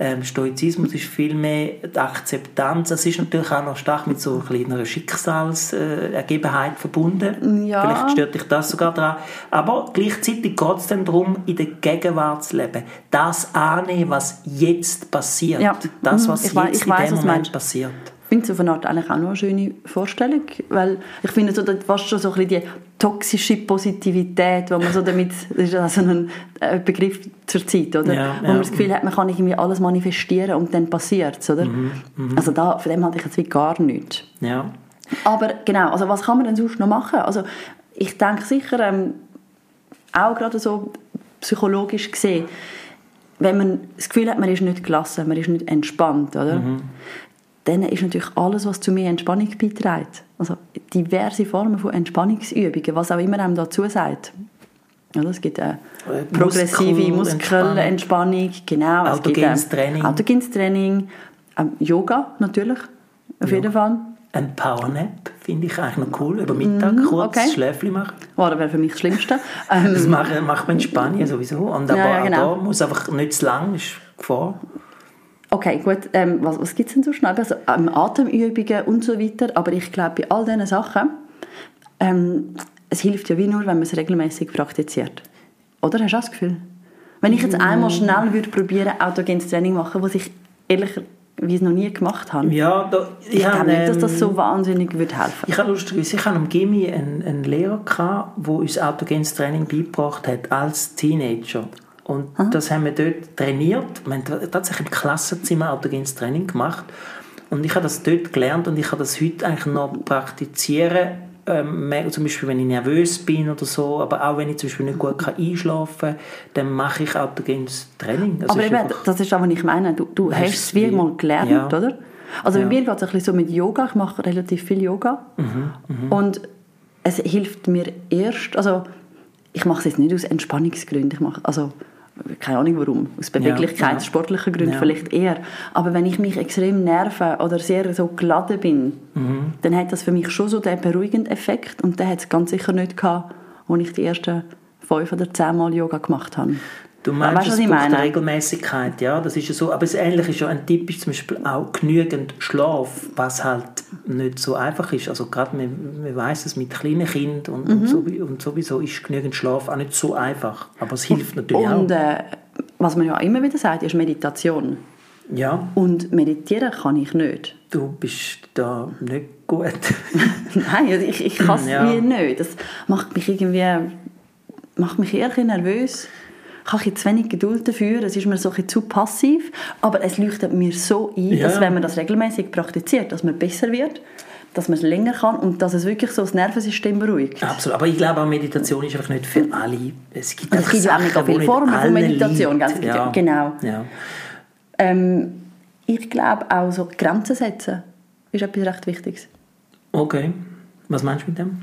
ähm, Stoizismus ist viel mehr die Akzeptanz. Es ist natürlich auch noch stark mit so kleiner Schicksalsergebenheit äh, verbunden. Ja. Vielleicht stört dich das sogar daran. Aber gleichzeitig geht es dann darum, in der Gegenwart zu leben. Das annehmen, was jetzt passiert. Ja. Das, Mhm. was Ich jetzt weiss, in dem Moment meinst. passiert. Ich finde es auf eine Art eigentlich auch noch eine schöne Vorstellung, weil ich finde so, das schon so ein bisschen die toxische Positivität, wo man so damit, das ist ja so ein äh, Begriff zur Zeit, oder? Ja, wo ja. man das Gefühl hat, man kann irgendwie alles manifestieren und dann passiert es, oder? Mhm, Also da, von dem hatte ich jetzt wie gar nichts. Ja. Aber genau, also was kann man denn sonst noch machen? Also ich denke sicher, ähm, auch gerade so psychologisch gesehen, wenn man das Gefühl hat, man ist nicht gelassen, man ist nicht entspannt, oder? Dann ist natürlich alles, was zu mehr Entspannung beiträgt. Also diverse Formen von Entspannungsübungen, was auch immer einem dazu sagt. Oder? Es gibt eine progressive Muskelentspannung. Muskelentspannung, genau. Es gibt, Autogenes ähm, Training. Autogenes Training, ähm, Yoga natürlich, auf jeden Fall. Ein Powernap finde ich eigentlich noch cool. Über Mittag kurz Mhm, okay. Schläfchen machen. Oh, das wäre für mich das Schlimmste. Das macht, macht man in Spanien sowieso. Und aber Ja, ja, genau. da muss einfach nicht zu lang, ist Gefahr. Okay, gut. Ähm, was was gibt es denn sonst noch? Also, ähm, Atemübungen und so weiter. Aber ich glaube, bei all diesen Sachen, ähm, es hilft ja wie nur, wenn man es regelmäßig praktiziert. Oder hast du das Gefühl? Wenn ich jetzt einmal schnell würde probieren, autogenes Training machen, was ich ehrlicherweise noch nie gemacht habe, Ja, da, ich habe, glaube nicht, dass das ähm, so wahnsinnig würde helfen. Ich habe lustigerweise, ich hatte am Gimmi einen, einen Lehrer, gehabt, der uns autogenes Training beigebracht hat, als Teenager. Und das haben wir dort trainiert. Wir haben tatsächlich im Klassenzimmer autogenes Training gemacht. Und ich habe das dort gelernt und ich habe das heute eigentlich noch praktizieren. Ähm, zum Beispiel, wenn ich nervös bin oder so, aber auch wenn ich zum Beispiel nicht gut kann einschlafen kann, dann mache ich autogenes Training. Das Aber ist eben, das ist auch, was ich meine. Du, du Hast es wie wie- mal gelernt, ja. oder? Also Ja. bei mir geht es ein bisschen so mit Yoga. Ich mache relativ viel Yoga. Mhm, Und es hilft mir erst, also ich mache es jetzt nicht aus Entspannungsgründen. Ich mache, also keine Ahnung warum, aus Beweglichkeit, ja. Gründen Ja. vielleicht eher. Aber wenn ich mich extrem nerve oder sehr so geladen bin, Mhm. dann hat das für mich schon so den beruhigenden Effekt. Und den hat es ganz sicher nicht gehabt, als ich die ersten fünf oder zehn Mal Yoga gemacht habe. Du meinst, Weißt es ich braucht meine? Regelmäßigkeit, ja, das ist ja so. Aber das Ähnliche ist ja ein Tipp ist zum Beispiel auch genügend Schlaf, was halt nicht so einfach ist. Also gerade man, man weiß es mit kleinen Kindern und, Mhm. und, sowieso, und sowieso ist genügend Schlaf auch nicht so einfach. Aber es hilft natürlich Und auch. äh, was man ja immer wieder sagt, ist Meditation. Ja, Und meditieren kann ich nicht. du bist da nicht gut. Nein, also ich, ich kann es Ja. wie nicht. Das macht mich irgendwie macht mich eher nervös. Ich habe zu wenig Geduld dafür. Es ist mir so ein zu passiv. Aber es leuchtet mir so ein, Ja. dass wenn man das regelmäßig praktiziert, dass man besser wird, dass man es länger kann und dass es wirklich so das Nervensystem beruhigt. Absolut. Aber ich glaube auch, Meditation ist einfach nicht für alle. Es gibt, Und es gibt ja auch viele Formen von Meditation, ja- Ja. genau. Ja. Ähm, ich glaube auch so Grenzen setzen ist etwas recht Wichtiges. Okay. Was meinst du mit dem?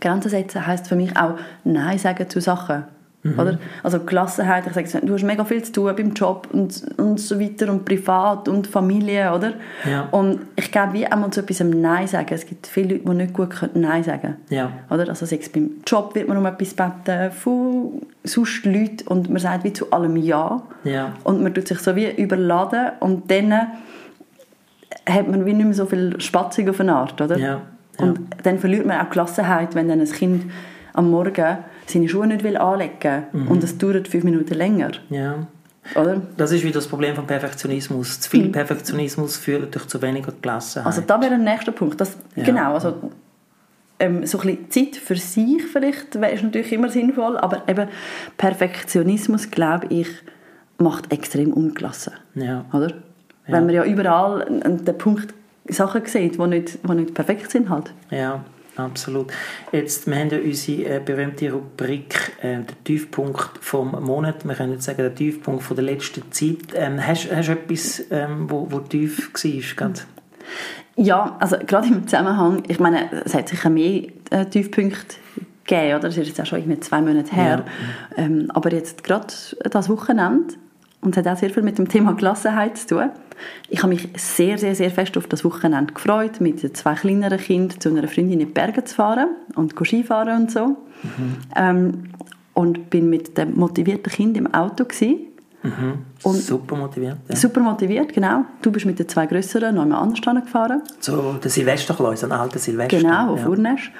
Grenzen setzen heisst für mich auch Nein sagen zu Sachen. Mhm. Oder? Also Gelassenheit, ich sage, du hast mega viel zu tun beim Job und, und so weiter und privat und Familie, oder? Ja. Und ich glaube, wie einmal zu etwas Nein sagen. Es gibt viele Leute, die nicht gut können Nein sagen können. Ja. Oder? Also sei es beim Job wird man um etwas beten, von sonst Leuten und man sagt wie zu allem Ja. Ja. Und man tut sich so wie überladen und dann hat man wie nicht mehr so viel Spatzig auf eine Art, oder? Ja, ja. Und dann verliert man auch Gelassenheit, wenn dann ein Kind am Morgen seine Schuhe nicht will anlegen will Mhm. und es dauert fünf Minuten länger, Ja. oder? Das ist wieder das Problem vom Perfektionismus. Zu viel Perfektionismus führt natürlich zu weniger Gelassenheit. Also da wäre ein nächster Punkt. Das, Ja. Genau, also ähm, so ein bisschen Zeit für sich vielleicht wäre ist natürlich immer sinnvoll, aber eben Perfektionismus, glaube ich, macht extrem ungelassen, ja. oder? Wenn man ja überall den Punkt Sachen sieht, die nicht, die nicht perfekt sind halt. Ja. Absolut. Jetzt, wir haben ja unsere äh, berühmte Rubrik äh, «Der Tiefpunkt vom Monat». Wir können jetzt sagen, der Tiefpunkt von der letzten Zeit. Ähm, hast du etwas, ähm, wo, wo tief war? Gerade? Ja, also gerade im Zusammenhang, ich meine, es hat sicher mehr äh, Tiefpunkte gegeben, oder? Das ist jetzt auch schon irgendwie zwei Monate her. Ja. Ähm, aber jetzt gerade das Wochenende, und es hat auch sehr viel mit dem Thema Gelassenheit zu tun. Ich habe mich sehr, sehr, sehr fest auf das Wochenende gefreut, mit zwei kleineren Kindern zu einer Freundin in die Berge zu fahren und Skifahren und so. Mhm. Ähm, und bin mit dem motivierten Kind im Auto gewesen. Mhm. Und super motiviert. Ja. Super motiviert, genau. Du bist mit den zwei Grösseren noch einmal anders gefahren. So, der Silvesterkleus, ein alter Silvester. Genau, auf ja. Urnesch.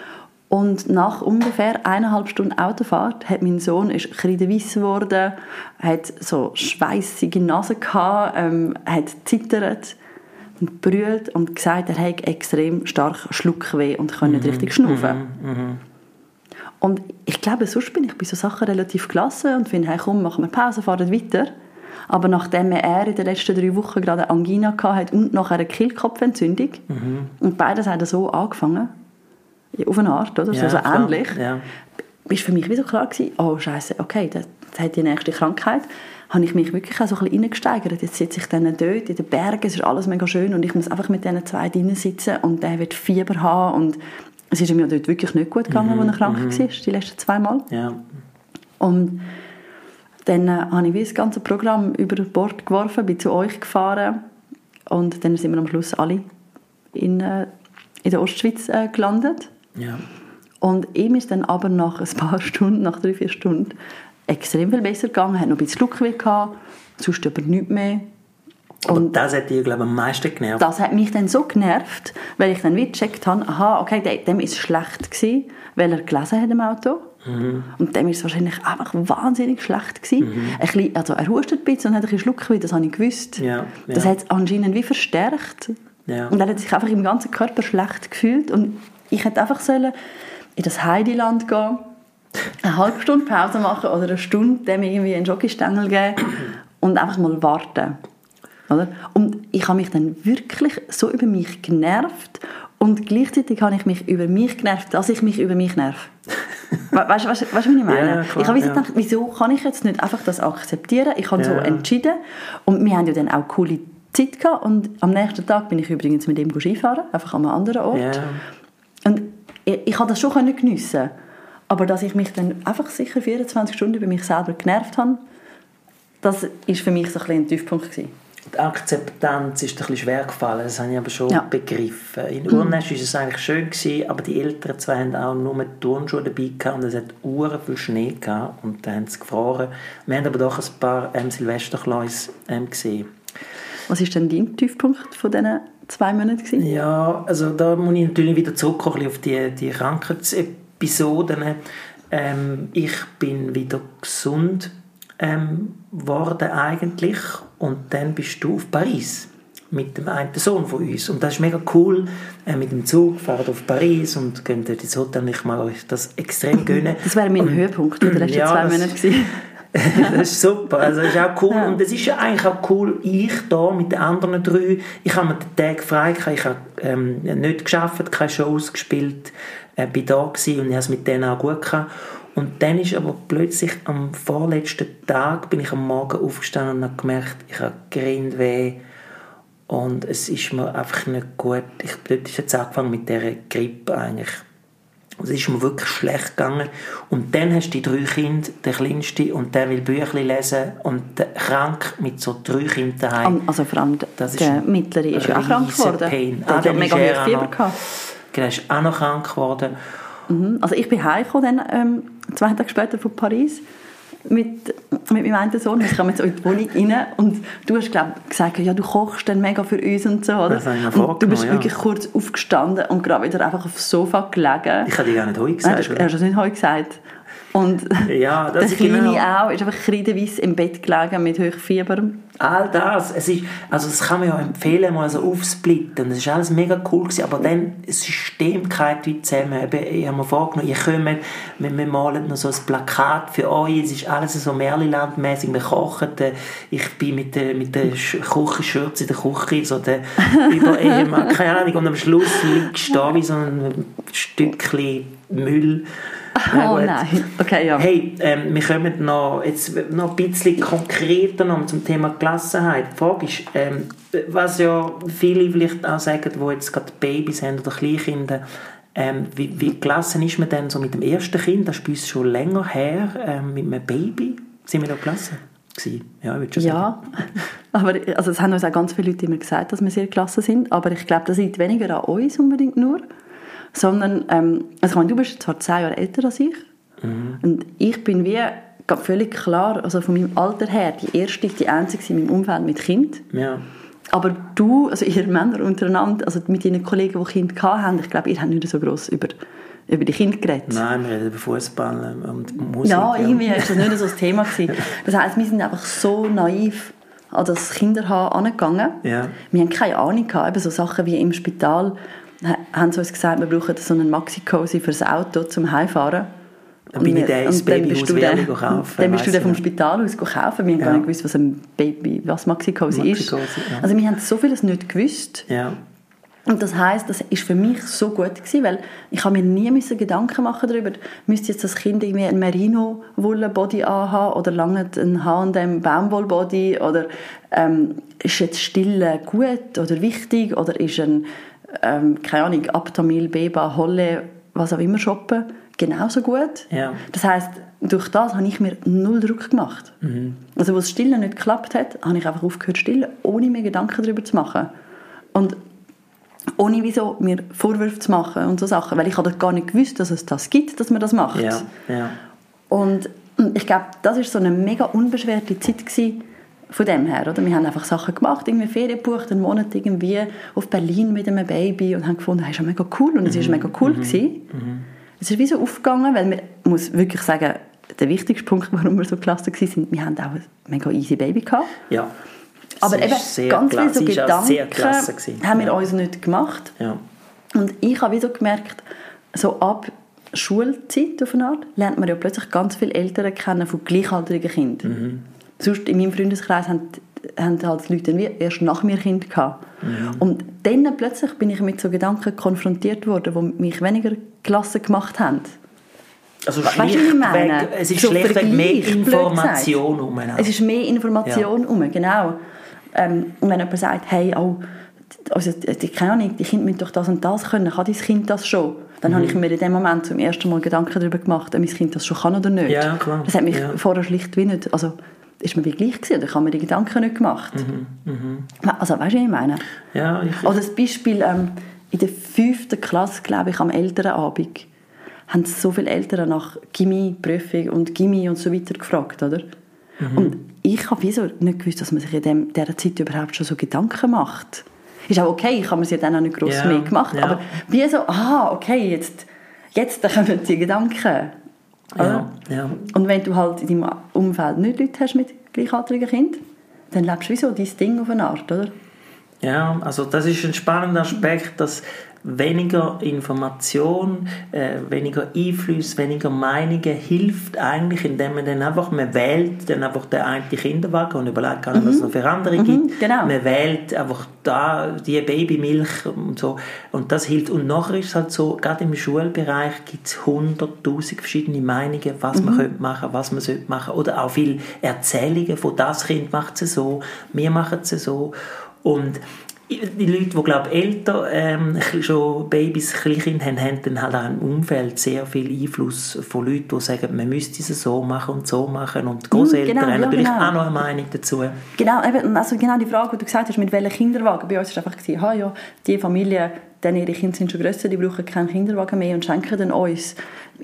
Und nach ungefähr eineinhalb Stunden Autofahrt hat mein Sohn ist kreideweiss geworden, hat so schweissige Nase gehabt, ähm, hat zittert und brüllt und gesagt, er hat extrem stark Schluckweh und kann nicht mhm. richtig schnaufen. Mhm. Mhm. Und ich glaube, sonst bin ich bei so Sachen relativ gelassen und finde, hey, komm, machen wir Pause, fahren weiter. Aber nachdem er in den letzten drei Wochen gerade Angina hatte und nachher eine Kehlkopfentzündung mhm. und beides hat so angefangen, auf eine Art, oder? Ja, so, so ähnlich. Ja. Ist für mich wie so klar gewesen, oh Scheiße, okay, das, das hat die nächste Krankheit. Habe ich mich wirklich auch so ein bisschen reingesteigert. Jetzt sitze ich dann dort in den Bergen, es ist alles mega schön und ich muss einfach mit diesen zwei drinnen sitzen und der wird Fieber haben und es ist mir dort wirklich nicht gut gegangen, mhm, als er krank mhm. war, die letzten zwei Mal. Ja. Und dann äh, habe ich wie das ganze Programm über Bord geworfen, bin zu euch gefahren und dann sind wir am Schluss alle in, äh, in der Ostschweiz äh, gelandet. Ja. Und ihm ist dann aber nach ein paar Stunden, nach drei, vier Stunden, extrem viel besser gegangen. Er hat noch ein bisschen Schluckweh gehabt, sonst aber nichts mehr. Und das hat dich, glaube ich, am meisten genervt. Das hat mich dann so genervt, weil ich dann wieder gecheckt habe, aha, okay, dem war es schlecht gewesen, weil er gelesen hat im Auto. Mhm. Und dem ist es wahrscheinlich einfach wahnsinnig schlecht gewesen. Mhm. Ein bisschen, also er hustet ein bisschen und hat ein bisschen Schluckweh, das habe ich gewusst. Ja, ja. Das hat es anscheinend wie verstärkt. Ja. Und er hat sich einfach im ganzen Körper schlecht gefühlt und ich hätte einfach sollen in das Heideland gehen, eine halbe Stunde Pause machen oder eine Stunde dem irgendwie einen Jockeystängel geben und einfach mal warten. Oder? Und ich habe mich dann wirklich so über mich genervt und gleichzeitig habe ich mich über mich genervt, dass ich mich über mich nerv. weißt du, was ich meine? Ja, klar, ich habe ja. gedacht, wieso kann ich jetzt nicht einfach das akzeptieren? Ich habe ja. so entschieden und wir haben ja dann auch coole Zeit gehabt und am nächsten Tag bin ich übrigens mit ihm Skifahren, einfach an einem anderen Ort. Ja. Und ich, ich konnte das schon geniessen aber dass ich mich dann einfach sicher 24 Stunden über mich selber genervt habe, das war für mich so ein, ein Tiefpunkt gewesen. Die Akzeptanz ist ein bisschen schwer gefallen, das habe ich aber schon ja. begriffen. In mhm. Urnesch war es eigentlich schön, gewesen, aber die Eltern zwei haben auch nur die Turnschuhe dabei gehabt und es hat Uhren viel Schnee gehabt und dann haben sie gefroren. Wir haben aber doch ein paar ähm, Silvesterkleus ähm, gesehen. Was ist denn dein Tiefpunkt von diesen zwei Monaten? Gewesen? Ja, also da muss ich natürlich wieder zurückkommen auf die, die Krankheitsepisoden. Ähm, ich bin wieder gesund ähm, worden eigentlich und dann bist du auf Paris mit dem einen Sohn von uns und das ist mega cool äh, mit dem Zug fahren auf Paris und gehen dort ins Hotel ich mal euch das extrem gönnen das wäre mein und, Höhepunkt der letzten ja, zwei Monate das ist super, also das ist auch cool. Ja. Und es ist ja eigentlich auch cool, ich da mit den anderen drei, ich habe mir den Tag frei gehabt, ich habe ähm, nicht geschafft, keine Shows gespielt, äh, bin da gewesen und ich habe es mit denen auch gut gehabt. Und dann ist aber plötzlich am vorletzten Tag bin ich am Morgen aufgestanden und habe gemerkt, ich habe Grindweh und es ist mir einfach nicht gut. Ich, dort ist jetzt angefangen mit dieser Grippe eigentlich es ist mir wirklich schlecht gegangen. Und dann hast du die drei Kinder, der Kleinste, und der will Bücher lesen und krank mit so drei Kindern daheim. Also vor allem das der Mittlere ist ja auch krank geworden. Pain. Der ah, hat mega viel Fieber gehabt. Genau, ist auch noch krank geworden. Mhm. Also ich bin heimgekommen, dann, ähm, zwei Tage später von Paris mit, mit meinem einen Sohn. Ich kam jetzt in die Wohnung rein und du hast glaub, gesagt, ja, du kochst dann mega für uns und so. Oder? Das und du bist ja. wirklich kurz aufgestanden und gerade wieder einfach aufs Sofa gelegen. Ich habe dir gar nicht heute gesagt. Nein, du hast, du nicht heute gesagt. Und Ja, das der Kleine genau- auch ist einfach kreideweiss im Bett gelegen mit Hochfieber. All das, es ist, also das kann man ja empfehlen, mal so aufsplitten. Das ist alles mega cool gewesen, aber dann das System geht wie zusammen. Eben, Ich habe mir vorgenommen, ihr kommt, wir, wir malen noch so ein Plakat für euch, es ist alles so Merliland-mäßig, wir kochen, ich bin mit der, mit der Sch- Küchenschürze in der Küche, so der über Ehemann, keine Ahnung, und am Schluss liegst du da wie so ein Stückchen Müll. Oh nein. Okay, ja. Hey, ähm, wir kommen noch, jetzt noch ein bisschen konkreter noch zum Thema Gelassenheit. Die Frage ist, ähm, was ja viele vielleicht auch sagen, die jetzt gerade Babys haben oder Kleinkinder, ähm, wie, wie gelassen ist man denn so mit dem ersten Kind? Das ist bei uns schon länger her, ähm, mit einem Baby. Sind wir noch gelassen? Ja, ich würde schon sagen. Ja, aber also es haben uns auch ganz viele Leute immer gesagt, dass wir sehr klasse sind, aber ich glaube, das liegt weniger an uns unbedingt nur, sondern, ähm, also ich meine, du bist zwar zehn Jahre älter als ich und ich bin wie völlig klar, also von meinem Alter her, die erste, die einzige in meinem Umfeld mit Kind, Ja. aber du, also ihr Männer untereinander, also mit deinen Kollegen, die Kinder hatten, ich glaube, ihr habt nicht so gross über, über die Kinder geredet. Nein, wir reden über Fußball und Musik. Ja, irgendwie war das nicht so das Thema. Gewesen. Das heisst, wir sind einfach so naiv an das Kinderhaben angegangen. Ja. Wir haben keine Ahnung gehabt. Eben so Sachen wie im Spital haben sie uns gesagt, wir brauchen so einen Maxi-Cosi fürs Auto zum Heimfahren. Dann bin ich den ins Babyhaus kaufen, Dann bist du den vom. Spital aus kaufen. Wir haben Ja. gar nicht gewusst, was ein Baby, was Maxi-Cosi ist. Maxi-Cosi, ja. Also wir haben so vieles nicht gewusst. Ja. Und das heißt, das ist für mich so gut gewesen, weil ich habe mir nie müssen Gedanken machen darüber, müsste jetzt das Kind irgendwie ein Merino Wolle Body anhaben oder lange ein H&M Baumwoll Body oder ähm, ist jetzt Stille gut oder wichtig oder ist ein ähm, keine Ahnung Aptamil Beba Holle was auch immer shoppen genauso gut. Ja. Das heißt, durch das habe ich mir null Druck gemacht. Also, wo das Stillen nicht geklappt hat, habe ich einfach aufgehört stillen, ohne mir Gedanken darüber zu machen. Und ohne wieso mir Vorwürfe zu machen und so Sachen, weil ich hatte gar nicht gewusst, dass es das gibt, dass man das macht. Ja. Ja. Und ich glaube, das ist so eine mega unbeschwerte Zeit gewesen, von dem her, oder? Wir haben einfach Sachen gemacht, irgendwie Ferien gebucht, einen Monat irgendwie auf Berlin mit einem Baby und haben gefunden, hey, ist ja mega cool und es ist mega cool gewesen. Es ist wie so aufgegangen, weil man muss wirklich sagen, der wichtigste Punkt, warum wir so klasse waren, sind, wir haben auch ein mega easy Baby gehabt. ja. Aber Sie eben ganz viele so Gedanken haben wir ja. uns nicht gemacht. Ja. Und ich habe wieder gemerkt, so ab Schulzeit auf eine Art, lernt man ja plötzlich ganz viele Eltern kennen von gleichaltrigen Kindern. Mhm. Sonst in meinem Freundeskreis haben, haben halt die Leute wie erst nach mir Kind gehabt. Mhm. Und dann plötzlich bin ich mit so Gedanken konfrontiert worden, die mich weniger gelassen gemacht haben. Also Weißt schlichtweg, es ist So schlichtweg mehr Information um. Es ist mehr Information um, genau. Ähm, und wenn jemand sagt, hey, oh, also, die, keine Ahnung, die Kinder müssen doch das und das können, kann dein Kind das schon? Dann Mhm. habe ich mir in dem Moment zum ersten Mal Gedanken darüber gemacht, ob mein Kind das schon kann oder nicht. Ja. Das hat mich Ja. vorher schlicht wie nicht, also ist mir wie gleich gewesen, oder ich habe mir die Gedanken nicht gemacht. Mhm, Also weißt du, was ich meine? Ja, ich, Oder das Beispiel, ähm, in der fünften Klasse, glaube ich, am Elternabend, haben so viele Eltern nach Gimmi, Prüfung und Gimmi und so weiter gefragt, oder? Mhm. Und ich habe wieso nicht gewusst, dass man sich in dem, dieser Zeit überhaupt schon so Gedanken macht. Ist auch okay, ich habe mir sie dann auch nicht gross Ja, mehr gemacht, ja. aber wie so, ah, okay, jetzt, jetzt kommen die Gedanken. Ja, ja. Und wenn du halt in deinem Umfeld nicht Leute hast mit gleichaltrigen Kindern, dann lebst du wie so dein Ding auf eine Art, oder? Ja, also das ist ein spannender Aspekt, dass weniger Information, äh, weniger Einfluss, weniger Meinungen hilft eigentlich, indem man dann einfach, man wählt dann einfach den einen Kinderwagen und überlegt gar nicht, was es noch für andere gibt. genau. Man wählt einfach da die Babymilch und so und das hilft. Und nachher ist es halt so, gerade im Schulbereich gibt es hunderttausend verschiedene Meinungen, was man könnte machen, was man sollte machen oder auch viele Erzählungen von das Kind macht es so, wir machen es so und die Leute, die glaube älter ähm, schon Babys, Kleinkinder haben, haben dann halt auch im Umfeld sehr viel Einfluss von Leuten, die sagen, man müsste es so machen und so machen und die Großeltern genau, haben ja, natürlich genau. auch noch eine Meinung dazu. Genau, eben, also genau die Frage, die du gesagt hast, mit welchem Kinderwagen, bei uns war einfach, gewesen, ah, ja, die Familie, denn ihre Kinder sind schon grösser, die brauchen keinen Kinderwagen mehr und schenken den uns.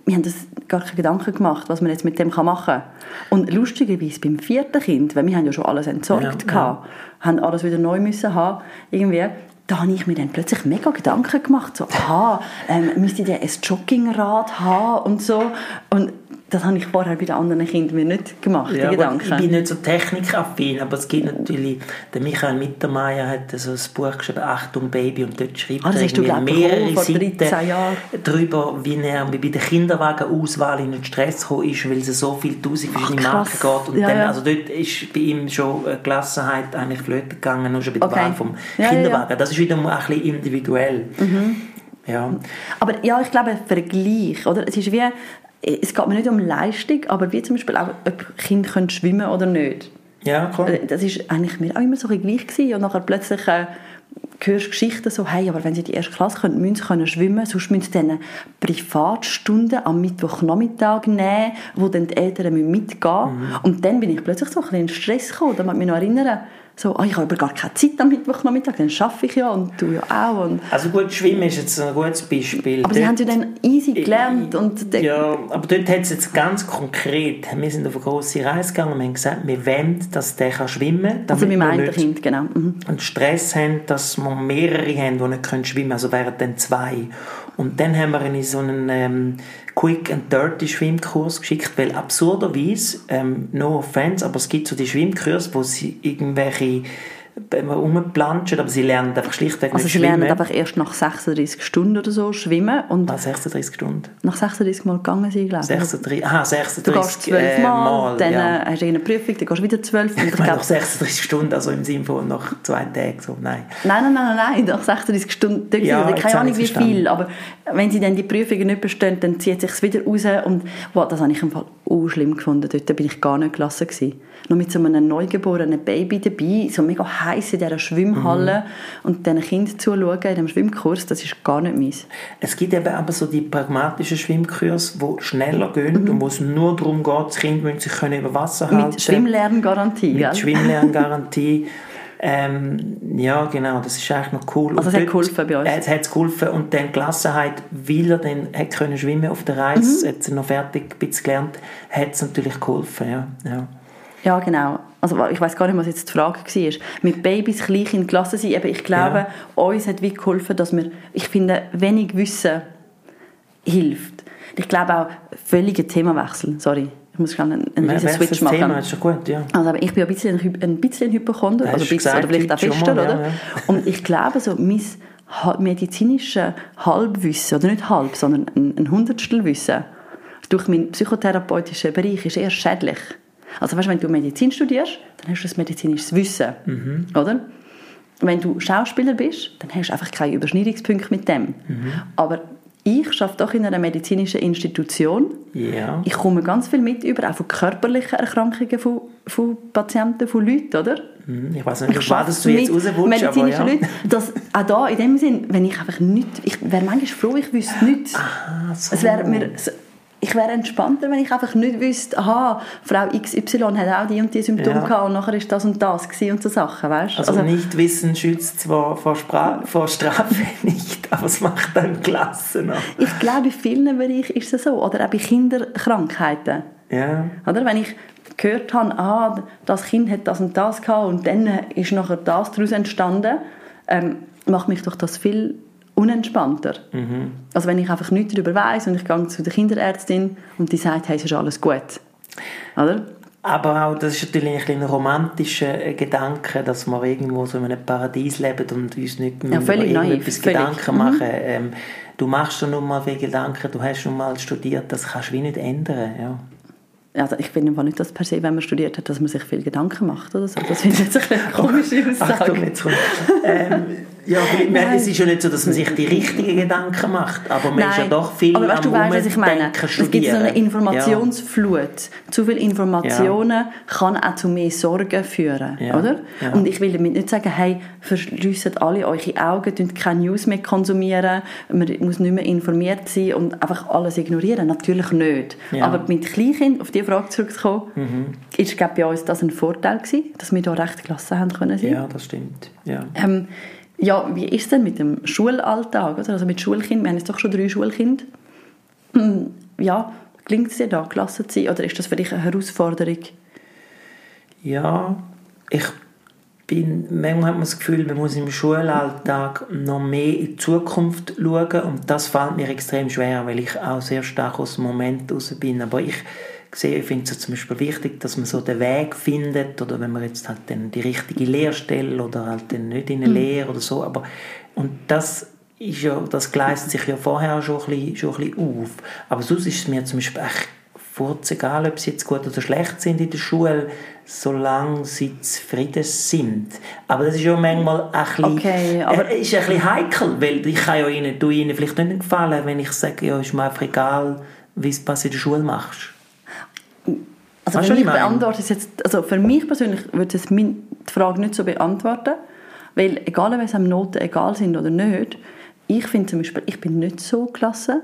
Wir haben das gar keine Gedanken gemacht, was man jetzt mit dem machen kann. Und lustigerweise beim vierten Kind, weil wir haben ja schon alles entsorgt Ja, gehabt, ja. haben alles wieder neu müssen haben, irgendwie, da habe ich mir dann plötzlich mega Gedanken gemacht, so, aha, ähm, müsste der ein Joggingrad haben und so. Und das habe ich vorher bei den anderen Kindern mir nicht gemacht, Ja, Gedanken. ich bin nicht so technikaffin, aber es gibt natürlich, der Michael Mittermeier hat so ein Buch geschrieben, «Achtung Baby», und dort schreibt Ah, er glaub mehrere vor 13 Seiten darüber, wie er bei der Kinderwagenauswahl in den Stress gekommen ist, weil es so viele tausend verschiedene Ach, Marken geht. Und Ja, dann, also dort ist bei ihm schon Gelassenheit eigentlich flöten gegangen, nur schon bei der Okay. Wahl vom Ja. Kinderwagen. Das ist wieder mal ein bisschen individuell. Mhm. Ja. Aber ja, ich glaube, Vergleich, oder? Es ist wie, es geht mir nicht um Leistung, aber wie zum Beispiel auch, ob Kinder können schwimmen oder nicht. ja, klar. Äh, Das ist eigentlich mir auch immer so gleich gewesen. Und nachher plötzlich äh, hörst du Geschichten so, hey, aber wenn sie die erste Klasse können, müssen sie können schwimmen, sonst müssen sie dann Privatstunden am Mittwochnachmittag nehmen, wo dann die Eltern müssen mitgehen Mhm. müssen. Und dann bin ich plötzlich so ein bisschen in Stress gekommen. Da muss ich mich noch erinnern, so, ah, ich habe aber gar keine Zeit am Mittwochnachmittag, dann arbeite ich ja und du ja auch. Und, Also gut, Schwimmen ist jetzt ein gutes Beispiel. aber sie Dort- haben ja dann easy gelernt. Und der- Ja, aber dort hat es jetzt ganz konkret, wir sind auf eine grosse Reise gegangen und haben gesagt, wir wollen, dass der kann schwimmen kann. also mit nicht Kind, genau. Mhm. einen Stress haben, dass wir mehrere haben, die nicht können schwimmen können, also wären dann zwei. Und dann haben wir ihn in so einen ähm, Quick and Dirty Schwimmkurs geschickt, weil absurderweise, ähm, no offense, aber es gibt so die Schwimmkurse, wo sie irgendwelche äh, rumplanschen, aber sie lernen einfach schlichtweg Also nicht sie schwimmen. lernen einfach erst nach 36 Stunden oder so schwimmen und Ah, 36 Stunden. nach 36 Mal gegangen sind, glaube ich. 36, aha, Du 36 gehst zwölf äh, Mal, dann ja. äh, hast du eine Prüfung, dann gehst du wieder zwölf. Und ich Ich meine, nach 36 Stunden, also im Sinne von nach zwei Tagen, so, nein. nein, nein, nein, nein, nach 36 Stunden, dort Ja, keine Ahnung wie viel, aber wenn sie dann die Prüfungen nicht bestehen, dann zieht es sich wieder raus und wow, das habe ich im Fall auch schlimm gefunden. Dort bin ich gar nicht gelassen gewesen. Nur mit so einem neugeborenen Baby dabei, so mega heiß in dieser Schwimmhalle Mhm. und diesen Kindern zuschauen in diesem Schwimmkurs, das ist gar nicht meins. Es gibt eben aber so die pragmatischen Schwimmkurse, die schneller gehen und wo es nur darum geht, das Kind muss sich können über Wasser halten. Mhm. Mit Schwimmlerngarantie, Mit gell? Schwimmlerngarantie. ähm, ja, genau, das ist eigentlich noch cool. Also es hat geholfen bei uns? Äh, Es hat geholfen und dann die Gelassenheit, weil er dann hat können schwimmen auf der Reise, Mhm. hat er noch fertig ein bisschen gelernt, hat es natürlich geholfen, ja. ja. Ja, genau. Also ich weiß gar nicht, was jetzt die Frage war. Mit Babys, Kleinkind, Klasse sein, eben, ich glaube, uns hat wie geholfen, dass wir, ich finde, wenig Wissen hilft. Ich glaube auch, völliger Themawechsel, sorry, ich muss schnell einen, einen Switch machen. Thema, ist schon gut, ja. Also aber ich bin ein bisschen ein, ein bisschen Hypochonder, also bisschen, oder gesagt vielleicht auch fester, oder? ja, ja. Und ich glaube, so mein medizinisches Halbwissen, oder nicht halb, sondern ein, ein Hundertstel Wissen, durch meinen psychotherapeutischen Bereich ist eher schädlich. Also weißt, wenn du Medizin studierst, dann hast du das medizinisches Wissen, Mhm. oder? Wenn du Schauspieler bist, dann hast du einfach keine Überschneidungspunkte mit dem. Mhm. Aber ich arbeite doch in einer medizinischen Institution Ja. ich komme ganz viel mit über, auch von körperlichen Erkrankungen von, von Patienten, von Leuten, oder? Hm, Ich weiß nicht, Ich du jetzt rauswutschst, aber ja. Leuten. Dass, auch da, in dem Sinn, wenn ich einfach nicht, ich wäre manchmal froh, ich wüsste nichts. Ah, so. Es wäre mir, ich wäre entspannter, wenn ich einfach nicht wüsste, aha, Frau XY hat auch die und die Symptome Ja. gehabt und nachher ist das und das gewesen und so Sachen, weißt? Also, nicht Wissen schützt zwar vor, Spra vor Strafe nicht, aber es macht dann Klasse noch. ich glaube, in vielen Bereichen ist es so. Oder auch bei Kinderkrankheiten. Ja. Oder? Wenn ich gehört habe, ah, das Kind hat das und das gehabt und dann ist nachher das daraus entstanden, ähm, macht mich doch das viel unentspannter. Also wenn ich einfach nichts darüber weiß und ich gehe zu der Kinderärztin und die sagt, hey, es ist alles gut. Oder? Aber auch, das ist natürlich ein, bisschen ein romantischer äh, Gedanke, dass wir irgendwo so in einem Paradies leben und uns nicht Ja, völlig über naiv, irgendetwas völlig. Gedanken Mhm. machen. Ähm, du machst dir nun mal viele Gedanken, du hast nun mal studiert, das kannst du wie nicht ändern. Ja. Also ich finde einfach nicht, dass per se, wenn man studiert hat, dass man sich viel Gedanken macht oder so. Das finde ich jetzt eine komische Achtung, Aussage. jetzt kommt. ähm, ja, man, Nein. es ist ja nicht so, dass man sich die richtigen Gedanken macht, aber man ist ja doch viel aber weißt, du am weißt, was ich meine. Es gibt so eine. Informationsflut. Zu viel Informationen kann auch zu mehr Sorgen führen, Ja. oder? Ja. Und ich will damit nicht sagen, hey, verschliessen alle eure Augen, könnt keine News mehr konsumieren, man muss nicht mehr informiert sein und einfach alles ignorieren. Natürlich nicht. Ja. Aber mit Kleinkind, auf die Frage zurückzukommen, Mhm. ist glaube bei uns das ein Vorteil gewesen, dass wir da recht gelassen haben können sein. Ja, das stimmt. Ja. Ähm, ja, wie ist es denn mit dem Schulalltag? Oder? Also mit Schulkind, wir haben jetzt doch schon drei Schulkinder. Ja, gelingt es dir da, gelassen zu sein? Oder ist das für dich eine Herausforderung? Ja, ich bin, manchmal hat man das Gefühl, man muss im Schulalltag noch mehr in die Zukunft schauen und das fällt mir extrem schwer, weil ich auch sehr stark aus dem Moment raus bin. Aber ich sehe, ich finde es zum Beispiel wichtig, dass man so den Weg findet oder wenn man jetzt halt dann die richtige Lehrstelle oder halt dann nicht in eine mhm. Lehre oder so, aber und das ist ja, das gleist sich ja vorher schon ein bisschen, schon ein bisschen auf. Aber sonst ist es mir zum Beispiel echt furz egal, ob sie jetzt gut oder schlecht sind in der Schule, solange sie zufrieden sind. Aber das ist ja manchmal ein bisschen, okay, aber äh, ist ein bisschen heikel, weil ich kann ja ihnen, du ihnen vielleicht nicht gefallen, wenn ich sage, ja, ist mir einfach egal, wie du in der Schule machst. Also für mich, beantwortet jetzt, also für mich persönlich würde es die Frage nicht so beantworten, weil egal, ob es einem Noten egal sind oder nicht, ich finde zum Beispiel, ich bin nicht so klasse,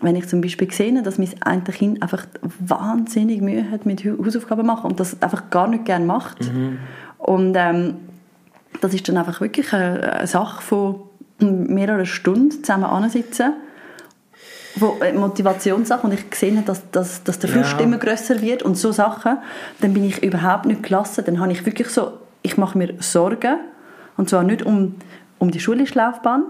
wenn ich zum Beispiel sehe, dass mein ein Kind einfach wahnsinnig Mühe hat mit Hausaufgaben machen und das einfach gar nicht gerne macht. Mhm. Und ähm, das ist dann einfach wirklich eine, eine Sache von mehreren Stunden zusammen ansitzen wo äh, Motivationssachen und ich sehe, dass, dass, dass der Frust ja. immer größer wird und so Sachen, dann bin ich überhaupt nicht klasse. Dann habe ich wirklich so, ich mache mir Sorgen und zwar nicht um, um die schulische Laufbahn,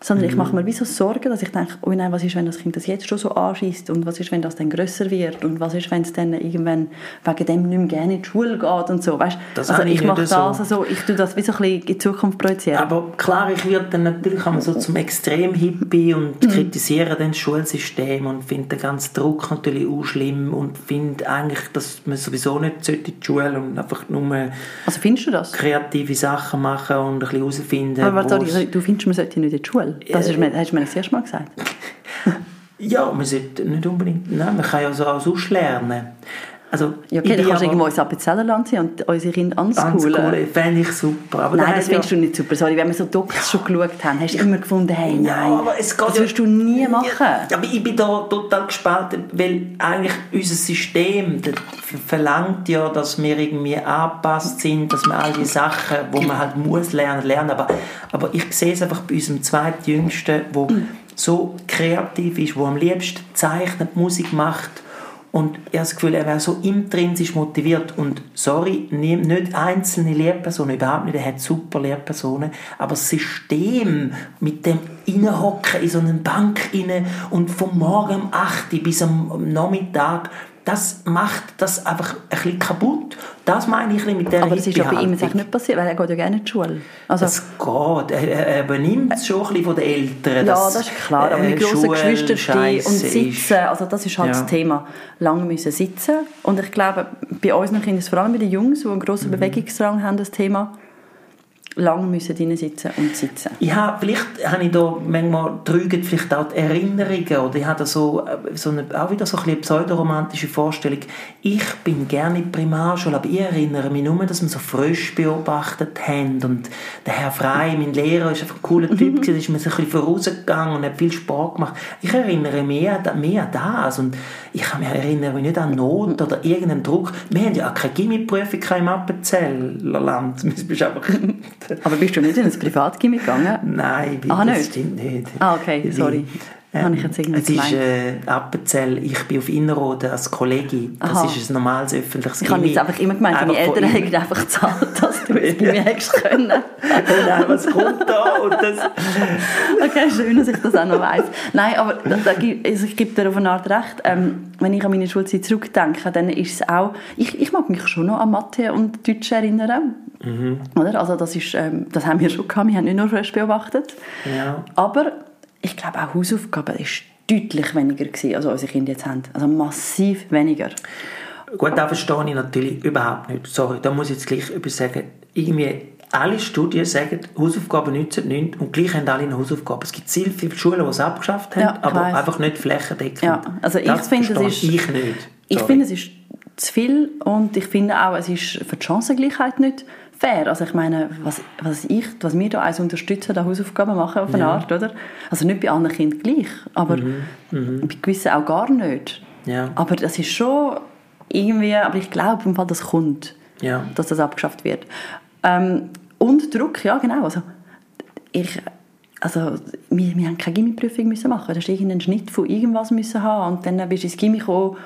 sondern mhm. ich mache mir wie so Sorgen, dass ich denke, oh nein, was ist, wenn das Kind das jetzt schon so anschießt und was ist, wenn das dann größer wird und was ist, wenn es dann irgendwann wegen dem nicht mehr gerne in die Schule geht und so, weißt? Das also ich mache das so. also, ich tue das wie so ein bisschen in die Zukunft projizieren. Aber klar, ich werde dann natürlich so zum Extrem-Hippie und mhm. kritisiere dann das Schulsystem und finde den ganzen Druck natürlich auch schlimm und finde eigentlich, dass man sowieso nicht in die Schule und einfach nur also findest du das? kreative Sachen machen und ein bisschen herausfinden. Aber sorry, du findest, man sollte nicht in die Schule? Schule? Das ist mir, hast du mir das erste Mal gesagt. ja, man sollte nicht unbedingt, nein, man kann ja so auch lernen. Also, ja, okay, dann kannst du irgendwo ins Appenzellerland sein und unsere Kinder anschoolen. fände ich super. Aber nein, das findest ja, du nicht super. Sorry, wenn wir so Docs schon geschaut haben, hast du immer gefunden, hey, nein, ja, aber es geht das wirst du nie machen. Ja, aber ich bin da total gespalten, weil eigentlich unser System verlangt ja, dass wir irgendwie angepasst sind, dass wir all die Sachen, die man halt muss lernen, lernen. Aber, aber ich sehe es einfach bei unserem zweitjüngsten, der so kreativ ist, der am liebsten zeichnet, Musik macht, und ich habe das Gefühl, er wäre so intrinsisch motiviert. Und sorry, nicht einzelne Lehrpersonen, überhaupt nicht, er hat super Lehrpersonen, aber das System mit dem Innenhocken in so eine Bank inne und vom Morgen um 8 Uhr bis am Nachmittag das macht das einfach ein bisschen kaputt. Das meine ich mit der Aber das ist ja bei ihm jetzt nicht passiert, weil er geht ja gerne in die Schule. Also, das geht. Er, er übernimmt es schon ein bisschen von den Eltern. Ja, das ist klar. Aber mit äh, grossen Geschwistern und sitzen, also das ist halt ja. das Thema. Lange müssen sitzen. Und ich glaube, bei unseren Kindern, vor allem bei den Jungs, die einen grossen mhm. Bewegungsdrang haben, das Thema, lang müssen sitzen und sitzen. Ja, vielleicht habe ich da manchmal trügen vielleicht auch die Erinnerungen oder ich habe so, äh, so eine, auch wieder so eine pseudoromantische Vorstellung. Ich bin gerne in der Primarschule, aber ich erinnere mich nur, dass wir so Frösche beobachtet haben und der Herr Frey, mein Lehrer, ist einfach ein cooler Typ mhm. gewesen, ist mir so ein bisschen vorausgegangen und hat viel Sport gemacht. Ich erinnere mich mehr, mehr an das und ich erinnere mich nicht an Not oder irgendeinen Druck. Wir haben ja auch keine Gimmiprüfung im Appenzellerland. Aber bist du nicht in ein Privatgimmick gegangen? Nein, ah, das nicht? stimmt nicht. Ah, okay, sorry. Ähm, ich jetzt es ist äh, Appenzell, ich bin auf Innerrhoden als Kollegin. Das Aha. ist ein normales öffentliches Ich habe jetzt einfach immer gemeint, deine Eltern hätten einfach gezahlt, dass du es bei mir hättest können. Nein, was kommt da? Und das okay, schön, dass ich das auch noch weiss. Nein, aber da, da, also ich gebe dir auf eine Art recht. Ähm, wenn ich an meine Schulzeit zurückdenke, dann ist es auch... Ich, ich mag mich schon noch an Mathe und Deutsch erinnern. Mhm. Oder? Also das, ist, ähm, das haben wir schon gehabt, wir haben nicht nur frisch beobachtet. Ja. Aber ich glaube auch Hausaufgaben ist deutlich weniger gewesen, als unsere Kinder jetzt haben. Also massiv weniger. Gut, da verstehe ich natürlich überhaupt nicht. Sorry, da muss ich jetzt gleich etwas sagen. Irgendwie alle Studien sagen, Hausaufgaben nützen nichts und gleich haben alle eine Hausaufgabe. Es gibt sehr viele Schulen, die es abgeschafft haben, ja, aber weiss. einfach nicht flächendeckend. Ja, also ich das finde, es ist, ich nicht. Ich finde, es ist zu viel und ich finde auch, es ist für die Chancengleichheit nicht fair. Also ich meine, was, was, ich, was wir da als unterstützen, da Hausaufgaben machen auf eine ja. Art, oder? Also nicht bei allen Kindern gleich, aber mhm. Mhm. bei gewissen auch gar nicht. Ja. Aber das ist schon irgendwie, aber ich glaube im Fall, das kommt, ja. dass das abgeschafft wird. Ähm, und Druck, ja genau. Also ich, also wir, wir haben keine Gimmiprüfung müssen machen. Du hast irgendeinen Schnitt von irgendwas müssen haben und dann bist du ins Gimmi gekommen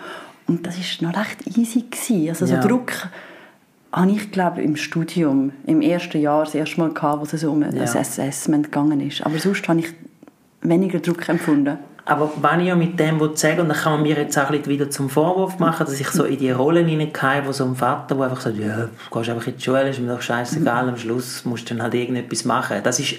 und das ist noch recht easy gewesen. Also so ja. Druck habe ich glaube im Studium, im ersten Jahr das erste Mal gehabt, wo es um Ja. Assessment gegangen ist. Aber sonst habe ich weniger Druck empfunden. Aber wenn ich ja mit dem sagen, und dann kann man mir jetzt auch wieder zum Vorwurf machen, dass ich so in die Rollen hineingehe, wo so ein Vater, der einfach sagt, ja, du gehst einfach in die Schule, ist mir doch scheißegal, am Schluss musst du dann halt irgendetwas machen. Das ist, äh,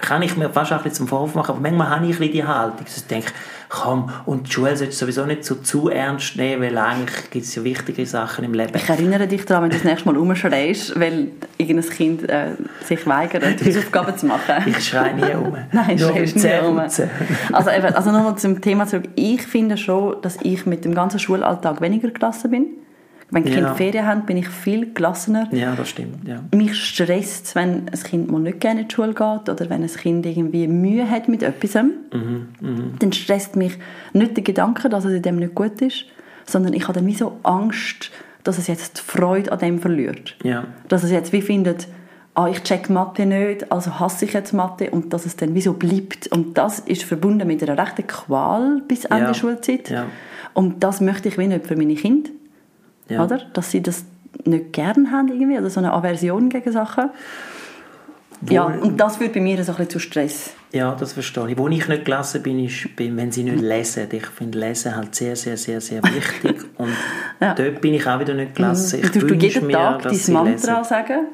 kann ich mir fast auch ein bisschen zum Vorwurf machen, aber manchmal habe ich ein bisschen die Haltung, dass ich denke, komm, und die Schule solltest du sowieso nicht so zu ernst nehmen, weil eigentlich gibt es ja wichtigere Sachen im Leben. Ich erinnere dich daran, wenn du das nächste Mal rumschreist, weil irgendein Kind äh, sich weigert, Hausaufgaben zu machen. Ich schreie nie um. Nein, Nur schreist beim nie um. Also, eben, also nochmal zum Thema zurück. Ich finde schon, dass ich mit dem ganzen Schulalltag weniger gelassen bin. Wenn Kinder Ja. Ferien haben, bin ich viel gelassener. Ja, das stimmt, ja. Mich stresst es, wenn ein Kind mal nicht gerne in die Schule geht oder wenn ein Kind irgendwie Mühe hat mit etwas. Dann stresst mich nicht der Gedanke, dass es in dem nicht gut ist, sondern ich habe dann wie so Angst, dass es jetzt die Freude an dem verliert. Ja. Dass es jetzt wie findet, ah, ich check Mathe nicht, also hasse ich jetzt Mathe und dass es dann wie so bleibt. Und das ist verbunden mit einer rechten Qual bis Ende Ja. Schulzeit. Ja. Und das möchte ich wie nicht für meine Kinder. Ja. Oder? Dass sie das nicht gern haben irgendwie, oder so eine Aversion gegen Sachen. Ja, und das führt bei mir so ein bisschen zu Stress. Ja, das verstehe ich. Wo ich nicht gelassen bin, ist, wenn sie nicht lesen. Ich finde Lesen halt sehr, sehr, sehr, sehr wichtig. Und Ja. dort bin ich auch wieder nicht gelassen. Ich Du du jeden mir, Tag dein Mantra lesen. sagen.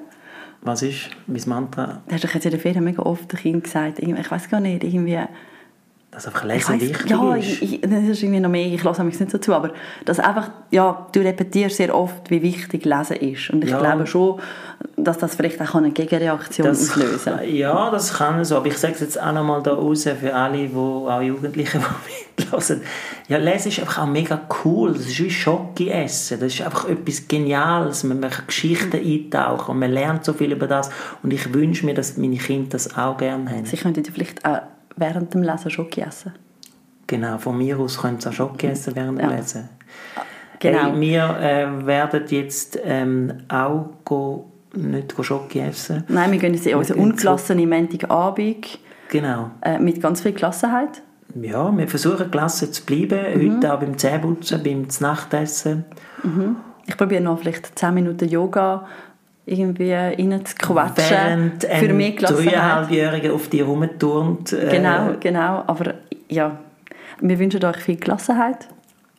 Was ist mein Mantra? Du hast doch jetzt in der Ferien mega oft dem Kind gesagt, ich weiß gar nicht, irgendwie... Dass einfach Ich Lesen weiss, wichtig ja, ist. ich, ich, das ist irgendwie noch mehr, ich lasse mich nicht so zu, aber dass einfach, ja, du repetierst sehr oft, wie wichtig Lesen ist. Und ich Ja. glaube schon, dass das vielleicht auch eine Gegenreaktion Das, auslösen kann. ja, das kann so. Aber ich sage es jetzt auch nochmal da raus für alle, wo, auch Jugendliche, die mithören. Ja, Lesen ist einfach auch mega cool. Das ist wie Schocke essen. Das ist einfach etwas Geniales. Man man kann Geschichten eintauchen und man lernt so viel über das. Und ich wünsche mir, dass meine Kinder das auch gerne haben. Sie könnten ja vielleicht auch während dem Lesen Schoki essen. Genau, von mir aus können sie auch Schocke essen während dem Ja. Lesen. Genau. Hey, wir äh, werden jetzt ähm, auch go, nicht go Schocke essen. Nein, wir gehen jetzt in unsere gehen ungelassene Montagabend Genau. äh, mit ganz viel Gelassenheit. Ja, wir versuchen gelassen zu bleiben. Mhm. Heute auch beim Zähneputzen, beim Nachtessen. Ich probiere noch vielleicht 10 Minuten Yoga irgendwie rein zu quatschen. Während für Gelassenheit. Dreieinhalbjähriger auf dir rumturnt. äh, Genau, genau. Aber ja, wir wünschen euch viel Gelassenheit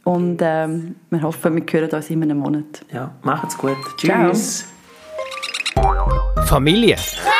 und ähm, wir hoffen, wir hören uns in einem Monat. Ja, macht's gut. Ciao. Tschüss. Familie. Ciao!